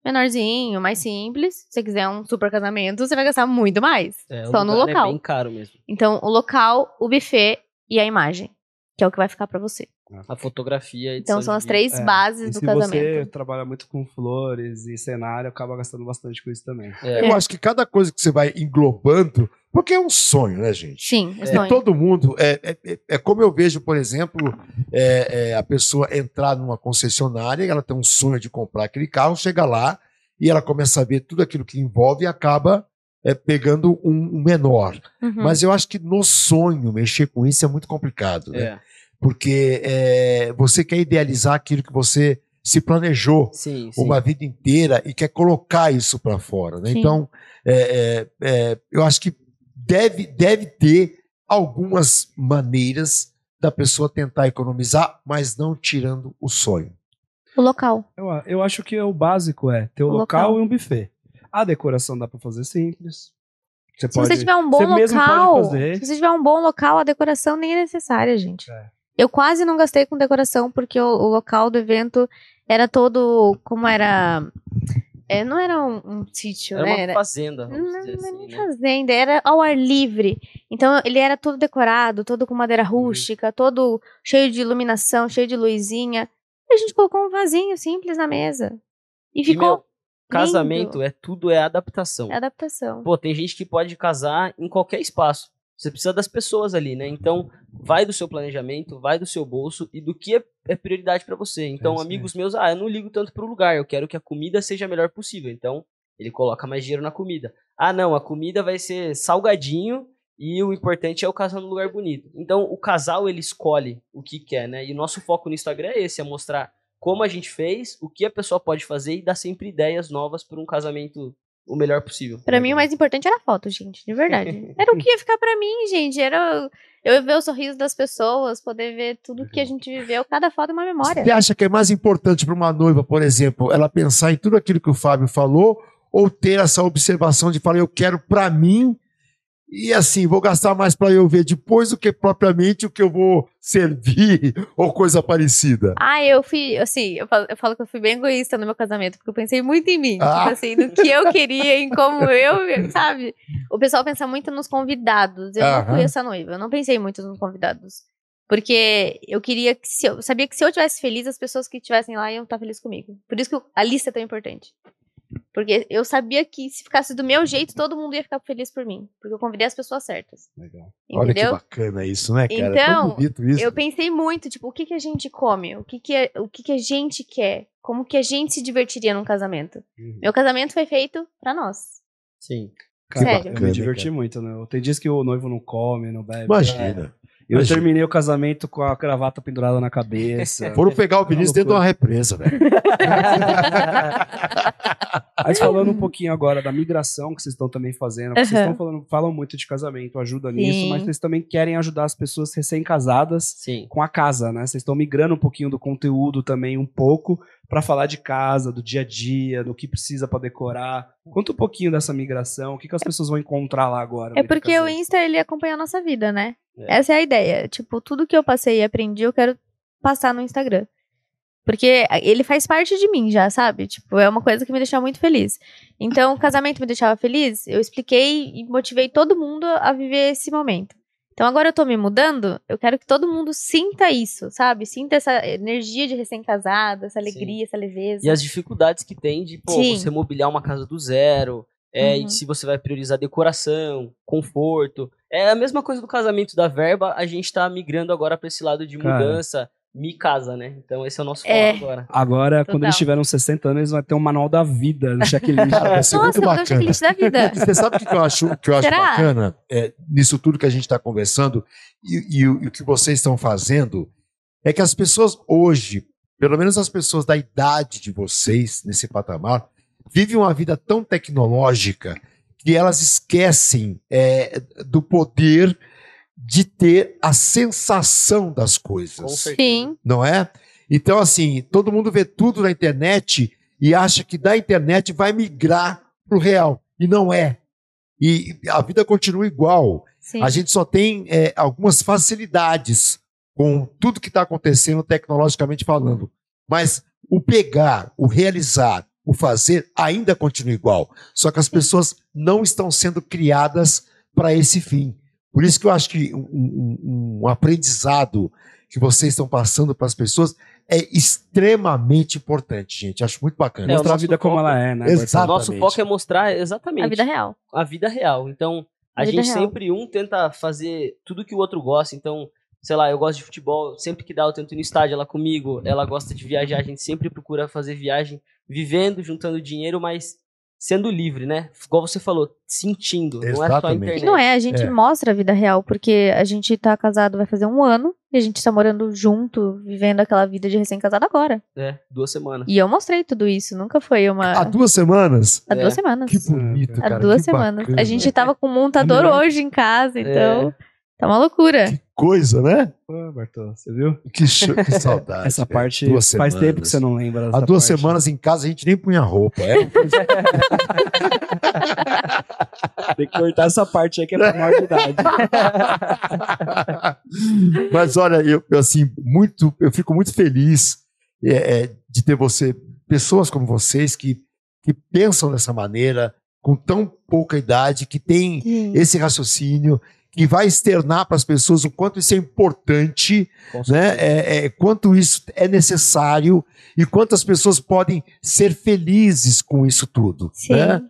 Speaker 3: menorzinho, mais simples. Se você quiser um super casamento, você vai gastar muito mais.
Speaker 4: É,
Speaker 3: só no
Speaker 4: lugar
Speaker 3: local.
Speaker 4: É bem caro mesmo.
Speaker 3: Então, o local, o buffet e a imagem, que é o que vai ficar pra você.
Speaker 4: A fotografia. a
Speaker 3: Então, são as três
Speaker 2: É,
Speaker 3: bases
Speaker 2: E
Speaker 3: do
Speaker 2: se
Speaker 3: casamento.
Speaker 2: você trabalha muito com flores e cenário, acaba gastando bastante com isso também.
Speaker 4: É,
Speaker 1: Eu acho que cada coisa que você vai englobando, porque é um sonho, né, gente?
Speaker 3: Sim,
Speaker 1: É,
Speaker 3: sonho.
Speaker 1: todo mundo, é, é, é- é como eu vejo, por exemplo, é, é, a pessoa entrar numa concessionária, ela tem um sonho de comprar aquele carro, chega lá e ela começa a ver tudo aquilo que envolve e acaba é, pegando um, um menor.
Speaker 3: Uhum.
Speaker 1: Mas eu acho que no sonho, mexer com isso é muito complicado, né?
Speaker 4: é.
Speaker 1: Porque é, você quer idealizar aquilo que você se planejou
Speaker 4: Sim, sim.
Speaker 1: uma vida inteira e quer colocar isso para fora. Né? Então, é, é, é, eu acho que deve, deve ter algumas maneiras da pessoa tentar economizar, mas não tirando o sonho.
Speaker 3: O local.
Speaker 2: Eu, eu acho que o básico é ter o,
Speaker 3: O
Speaker 2: local,
Speaker 3: local.
Speaker 2: e um buffet. A decoração dá pra fazer simples. Você
Speaker 3: Se
Speaker 2: pode,
Speaker 3: você tiver um bom local, se você tiver um bom local, a decoração nem é necessária, gente.
Speaker 2: É.
Speaker 3: Eu quase não gastei com decoração porque o, o local do evento era todo como era, é, não era um, um sítio,
Speaker 4: Era
Speaker 3: né?
Speaker 4: uma
Speaker 3: Era-
Speaker 4: fazenda,
Speaker 3: não,
Speaker 4: vamos
Speaker 3: não
Speaker 4: dizer
Speaker 3: era
Speaker 4: assim,
Speaker 3: nem
Speaker 4: né?
Speaker 3: fazenda, era ao ar livre. Então ele era todo decorado, todo com
Speaker 4: Uhum.
Speaker 3: madeira rústica, todo cheio de iluminação, cheio de luzinha. E a gente colocou um vasinho simples na mesa. E ficou
Speaker 4: meu,
Speaker 3: lindo.
Speaker 4: Casamento é tudo é adaptação.
Speaker 3: É adaptação.
Speaker 4: Pô, tem gente que pode casar em qualquer espaço. Você precisa das pessoas ali, né? Então, vai do seu planejamento, vai do seu bolso e do que é, é prioridade pra você. Então,
Speaker 2: aí.
Speaker 4: amigos meus, ah, eu não ligo tanto pro lugar, eu quero que a comida seja a melhor possível. Então, ele coloca mais dinheiro na comida. Ah, não, a comida vai ser salgadinho e o importante é o casal no lugar bonito. Então, o casal ele escolhe o que quer, né? E o nosso foco no Instagram é esse, é mostrar como a gente fez, o que a pessoa pode fazer e dar sempre ideias novas para um casamento o melhor possível.
Speaker 3: Pra mim, o mais importante era a foto, gente, de verdade. Era o que ia ficar pra mim, gente. Era eu ver o sorriso das pessoas, poder ver tudo que a gente viveu. Cada foto é uma memória.
Speaker 1: Você acha que é mais importante para uma noiva, por exemplo, ela pensar em tudo aquilo que o Fábio falou ou ter essa observação de falar, eu quero para mim e assim, vou gastar mais para eu ver depois do que propriamente o que eu vou servir ou coisa parecida?
Speaker 3: Ah, eu fui, assim, eu falo, eu falo que eu fui bem egoísta no meu casamento, porque eu pensei muito em mim.
Speaker 1: Ah.
Speaker 3: Tipo assim, no que eu queria, em como eu, sabe? O pessoal pensa muito nos convidados. Eu não
Speaker 1: Aham.
Speaker 3: fui essa noiva, eu não pensei muito nos convidados. Porque eu queria que se eu sabia que se eu tivesse feliz, as pessoas que estivessem lá iam estar felizes comigo. Por isso que a lista é tão importante. Porque eu sabia que se ficasse do meu jeito, todo mundo ia ficar feliz por mim. Porque eu convidei as pessoas certas.
Speaker 2: Legal.
Speaker 1: Olha que
Speaker 3: Entendeu?
Speaker 1: bacana isso, né, cara? É
Speaker 3: Então,
Speaker 1: tão bonito isso.
Speaker 3: Eu pensei muito, tipo, o que, que a gente come? O que, que, é- o que, que a gente quer? Como que a gente se divertiria num casamento?
Speaker 2: Uhum.
Speaker 3: Meu casamento foi feito pra nós.
Speaker 4: Sim.
Speaker 2: Cara,
Speaker 3: Sério.
Speaker 2: eu
Speaker 1: bacana,
Speaker 2: me diverti
Speaker 1: cara.
Speaker 2: muito, né? Tem dias que o noivo não come, não bebe.
Speaker 1: Imagina.
Speaker 2: Eu
Speaker 1: Imagina.
Speaker 2: terminei o casamento com a cravata pendurada na cabeça.
Speaker 1: Foram pegar o Vinícius dentro de uma represa, velho.
Speaker 2: Mas falando um pouquinho agora da migração que vocês estão também fazendo, porque vocês estão falando, falam muito de casamento, ajuda nisso,
Speaker 3: Sim.
Speaker 2: mas vocês também querem ajudar as pessoas recém-casadas
Speaker 4: Sim.
Speaker 2: com a casa, né? Vocês estão migrando um pouquinho do conteúdo também um pouco para falar de casa, do dia a dia, do que precisa para decorar. Conta um pouquinho dessa migração, o que, que as pessoas vão encontrar lá agora.
Speaker 3: É porque o. Insta, ele acompanha a nossa vida, né?
Speaker 4: É.
Speaker 3: Essa é a ideia. Tipo, tudo que eu passei e aprendi, eu quero passar no Instagram. Porque ele faz parte de mim já, sabe? Tipo, é uma coisa que me deixa muito feliz. Então, o casamento me deixava feliz, eu expliquei e motivei todo mundo a viver esse momento. Então, agora eu tô me mudando, eu quero que todo mundo sinta isso, sabe? Sinta essa energia de recém-casado, essa alegria, essa leveza.
Speaker 4: E as dificuldades que tem de, pô,
Speaker 3: Sim.
Speaker 4: você mobiliar uma casa do zero, é,
Speaker 3: Uhum.
Speaker 4: e se você vai priorizar decoração, conforto. É a mesma coisa do casamento da verba, a gente tá migrando agora pra esse lado de
Speaker 2: Cara.
Speaker 4: mudança, mi casa, né? Então esse é o nosso foco
Speaker 3: É.
Speaker 4: agora.
Speaker 2: Agora, quando
Speaker 3: Total.
Speaker 2: eles tiveram 60 anos, eles vão ter um manual da vida, no checklist.
Speaker 1: Cara, vai ser
Speaker 3: Nossa,
Speaker 1: muito
Speaker 3: eu dou um
Speaker 1: bacana.
Speaker 3: checklist da vida.
Speaker 1: Você sabe o que eu acho, que eu acho
Speaker 3: Será?
Speaker 1: bacana é, nisso tudo que a gente está conversando e, e o e o que vocês estão fazendo? É que as pessoas hoje, pelo menos as pessoas da idade de vocês, nesse patamar, vivem uma vida tão tecnológica que elas esquecem é, do poder de ter a sensação das coisas.
Speaker 3: Sim.
Speaker 1: não é? Então, assim, todo mundo vê tudo na internet e acha que da internet vai migrar para o real. E não é. E a vida continua igual.
Speaker 3: Sim.
Speaker 1: A gente só tem é, algumas facilidades com tudo que está acontecendo tecnologicamente falando. Mas o pegar, o realizar, o fazer ainda continua igual. Só que as pessoas não estão sendo criadas para esse fim. Por isso que eu acho que um, um- um aprendizado que vocês estão passando para as pessoas é extremamente importante, gente. Acho muito bacana.
Speaker 4: É,
Speaker 2: Mostrar a vida como
Speaker 4: foco-
Speaker 2: ela é, né?
Speaker 1: Exato.
Speaker 4: Nosso
Speaker 1: Exatamente.
Speaker 4: foco é mostrar exatamente
Speaker 3: A vida real.
Speaker 4: a vida real. Então, a,
Speaker 3: A
Speaker 4: gente
Speaker 3: real.
Speaker 4: sempre um tenta fazer tudo que o outro gosta. Então, sei lá, eu gosto de futebol, sempre que dá eu tento ir no estádio ela comigo. Ela gosta de viajar, a gente sempre procura fazer viagem, vivendo, juntando dinheiro, mas sendo livre, né? Igual você falou, sentindo, não é só a
Speaker 1: Exatamente.
Speaker 4: internet.
Speaker 3: E não é, a gente
Speaker 1: É.
Speaker 3: mostra a vida real, porque a gente tá casado vai fazer um ano e a gente tá morando junto, vivendo aquela vida de recém-casado agora.
Speaker 4: É, duas semanas.
Speaker 3: E eu mostrei tudo isso, nunca foi uma.
Speaker 1: Há duas semanas?
Speaker 3: Há duas
Speaker 4: É.
Speaker 3: semanas.
Speaker 1: Que bonito,
Speaker 3: Há
Speaker 1: cara.
Speaker 3: duas
Speaker 1: que
Speaker 3: semanas.
Speaker 1: bacana.
Speaker 3: A gente tava com um montador
Speaker 2: melhor-
Speaker 3: hoje em casa, então.
Speaker 4: É.
Speaker 3: Tá uma loucura.
Speaker 1: Que coisa, né?
Speaker 2: Pô, Bartô, você viu?
Speaker 1: Que, show, que saudade.
Speaker 2: Essa
Speaker 1: velho.
Speaker 2: parte
Speaker 1: Duas
Speaker 2: faz
Speaker 1: semanas.
Speaker 2: tempo que você não lembra.
Speaker 1: Há duas
Speaker 2: parte.
Speaker 1: semanas em casa a gente nem punha roupa. É?
Speaker 2: Tem que cortar essa parte aí que é pra maior de idade.
Speaker 1: Mas olha, eu, eu, assim, muito, eu fico muito feliz é, é, de ter você, pessoas como vocês que, que pensam dessa maneira, com tão pouca idade, que tem
Speaker 3: Sim.
Speaker 1: esse raciocínio, que vai externar para as pessoas o quanto isso é importante, né? É, é, quanto isso é necessário e quantas pessoas podem ser felizes com isso tudo.
Speaker 3: Sim.
Speaker 1: Né?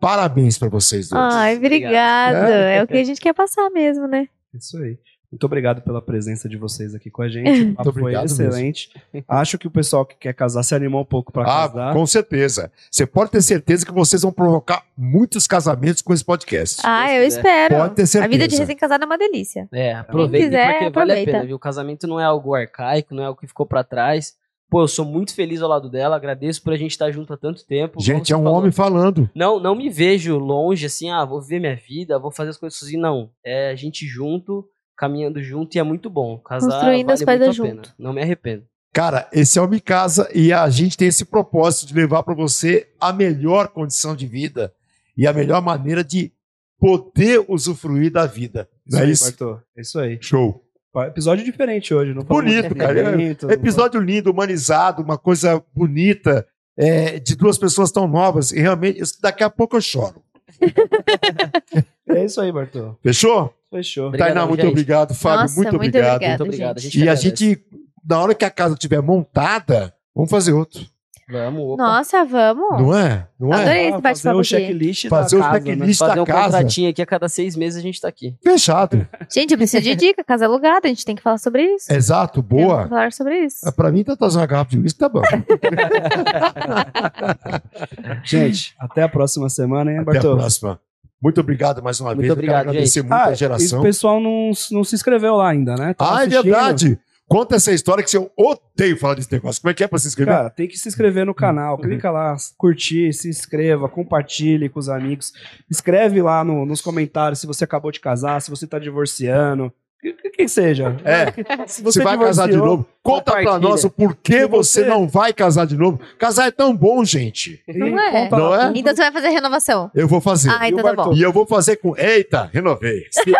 Speaker 1: Parabéns para vocês dois.
Speaker 3: Ai, obrigado. É o que a gente quer passar mesmo, né?
Speaker 2: Isso aí. Muito obrigado pela presença de vocês aqui com a gente. O papo foi
Speaker 1: obrigado
Speaker 2: excelente. Acho que o pessoal que quer casar se animou um pouco pra
Speaker 1: Ah,
Speaker 2: casar.
Speaker 1: com certeza. Você pode ter certeza que vocês vão provocar muitos casamentos com esse podcast.
Speaker 3: Ah, eu
Speaker 4: quiser.
Speaker 3: espero.
Speaker 1: Pode ter certeza.
Speaker 3: A vida de recém-casado é uma delícia.
Speaker 4: É, aproveita
Speaker 3: quiser,
Speaker 4: porque vale a
Speaker 3: aproveita.
Speaker 4: pena, viu? O casamento não é algo arcaico, não é algo que ficou pra trás. Pô, eu sou muito feliz ao lado dela, agradeço por a gente estar junto há tanto tempo.
Speaker 1: Gente, é um
Speaker 4: falou.
Speaker 1: homem falando.
Speaker 4: Não, não me vejo longe, assim, ah, vou viver minha vida, vou fazer as coisas sozinho. Não, é a gente junto, caminhando junto e é muito bom. Casar
Speaker 3: Construindo
Speaker 4: vale
Speaker 3: as
Speaker 4: a pena.
Speaker 3: junto.
Speaker 4: Não me arrependo.
Speaker 1: Cara, esse é o Me Casa e a gente tem esse propósito de levar para você a melhor condição de vida e a melhor maneira de poder usufruir da vida. Não é
Speaker 2: aí,
Speaker 1: isso?
Speaker 2: Bartô. É isso aí.
Speaker 1: Show.
Speaker 2: Episódio diferente hoje. Não
Speaker 1: Bonito, cara.
Speaker 2: não
Speaker 1: Episódio lindo, humanizado, uma coisa bonita, é, de duas pessoas tão novas. E realmente, isso- daqui a pouco eu choro.
Speaker 2: É isso aí, Bartô.
Speaker 1: Fechou?
Speaker 2: Fechou.
Speaker 4: Obrigado,
Speaker 1: Tainá, muito
Speaker 4: gente.
Speaker 1: obrigado. Fábio,
Speaker 3: Nossa,
Speaker 1: muito,
Speaker 3: muito
Speaker 1: obrigado.
Speaker 3: obrigada.
Speaker 4: Muito obrigado. A gente
Speaker 1: E a gente, na hora que a casa estiver montada, vamos fazer outro.
Speaker 4: Vamos, opa.
Speaker 3: Nossa, vamos.
Speaker 1: Não é? Não é?
Speaker 3: Adorei. esse
Speaker 2: Ah,
Speaker 3: bate-papo
Speaker 2: fazer o
Speaker 3: aqui.
Speaker 2: checklist
Speaker 1: Fazer
Speaker 2: da
Speaker 1: o
Speaker 2: casa,
Speaker 1: checklist
Speaker 4: Fazer
Speaker 1: da
Speaker 4: um
Speaker 1: casa.
Speaker 4: contratinho aqui a cada seis meses a gente tá aqui.
Speaker 1: Fechado.
Speaker 3: Gente, eu preciso de dica. Casa alugada. A gente tem que falar sobre isso.
Speaker 1: Exato,
Speaker 3: Temos
Speaker 1: boa.
Speaker 3: falar sobre isso.
Speaker 1: Ah, Pra mim, tá trazendo uma garrafa de uísque, tá bom.
Speaker 2: né? Gente, até a próxima semana, hein,
Speaker 1: Até a
Speaker 2: Bartô?
Speaker 1: próxima. Muito obrigado mais uma
Speaker 4: Muito
Speaker 1: vez.
Speaker 4: Obrigado,
Speaker 1: quero agradecer muito
Speaker 2: Ah,
Speaker 1: a
Speaker 2: e
Speaker 1: geração.
Speaker 2: o pessoal não, não se inscreveu lá ainda, né?
Speaker 1: Ah, é
Speaker 2: assistindo.
Speaker 1: verdade. Conta essa história que eu odeio falar desse negócio. Como é que é pra se inscrever?
Speaker 2: Cara, tem que se inscrever no canal. Clica lá, curtir, se inscreva, compartilhe com os amigos. Escreve lá no- nos comentários se você acabou de casar, se você tá divorciando. O que, que, que seja.
Speaker 1: É.
Speaker 2: Se
Speaker 1: Você vai casar de novo? Conta pra nós o porquê você...
Speaker 2: você-
Speaker 1: não vai casar de novo. Casar é tão bom, gente.
Speaker 3: Não é?
Speaker 1: Não é?
Speaker 3: Então você vai fazer renovação.
Speaker 1: Eu vou fazer.
Speaker 3: Ah,
Speaker 2: E
Speaker 3: então tá bom.
Speaker 1: E eu vou fazer com. Eita, renovei.
Speaker 2: Se, se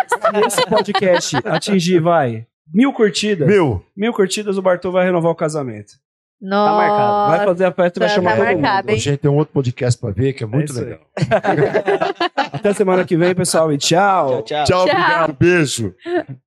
Speaker 2: esse podcast atingir, vai, mil curtidas,
Speaker 1: Meu,
Speaker 2: mil curtidas, o Bartô vai renovar o casamento.
Speaker 3: Nossa.
Speaker 4: marcado.
Speaker 2: Vai fazer a festa e vai
Speaker 3: Tá
Speaker 2: chamar todo
Speaker 3: marcado,
Speaker 2: mundo.
Speaker 3: hein?
Speaker 1: gente, tem um outro podcast pra ver que é muito
Speaker 2: isso aí.
Speaker 1: legal.
Speaker 2: Até semana que vem, pessoal, e tchau.
Speaker 4: Tchau, tchau.
Speaker 1: Tchau,
Speaker 3: Tchau.
Speaker 1: obrigado, beijo.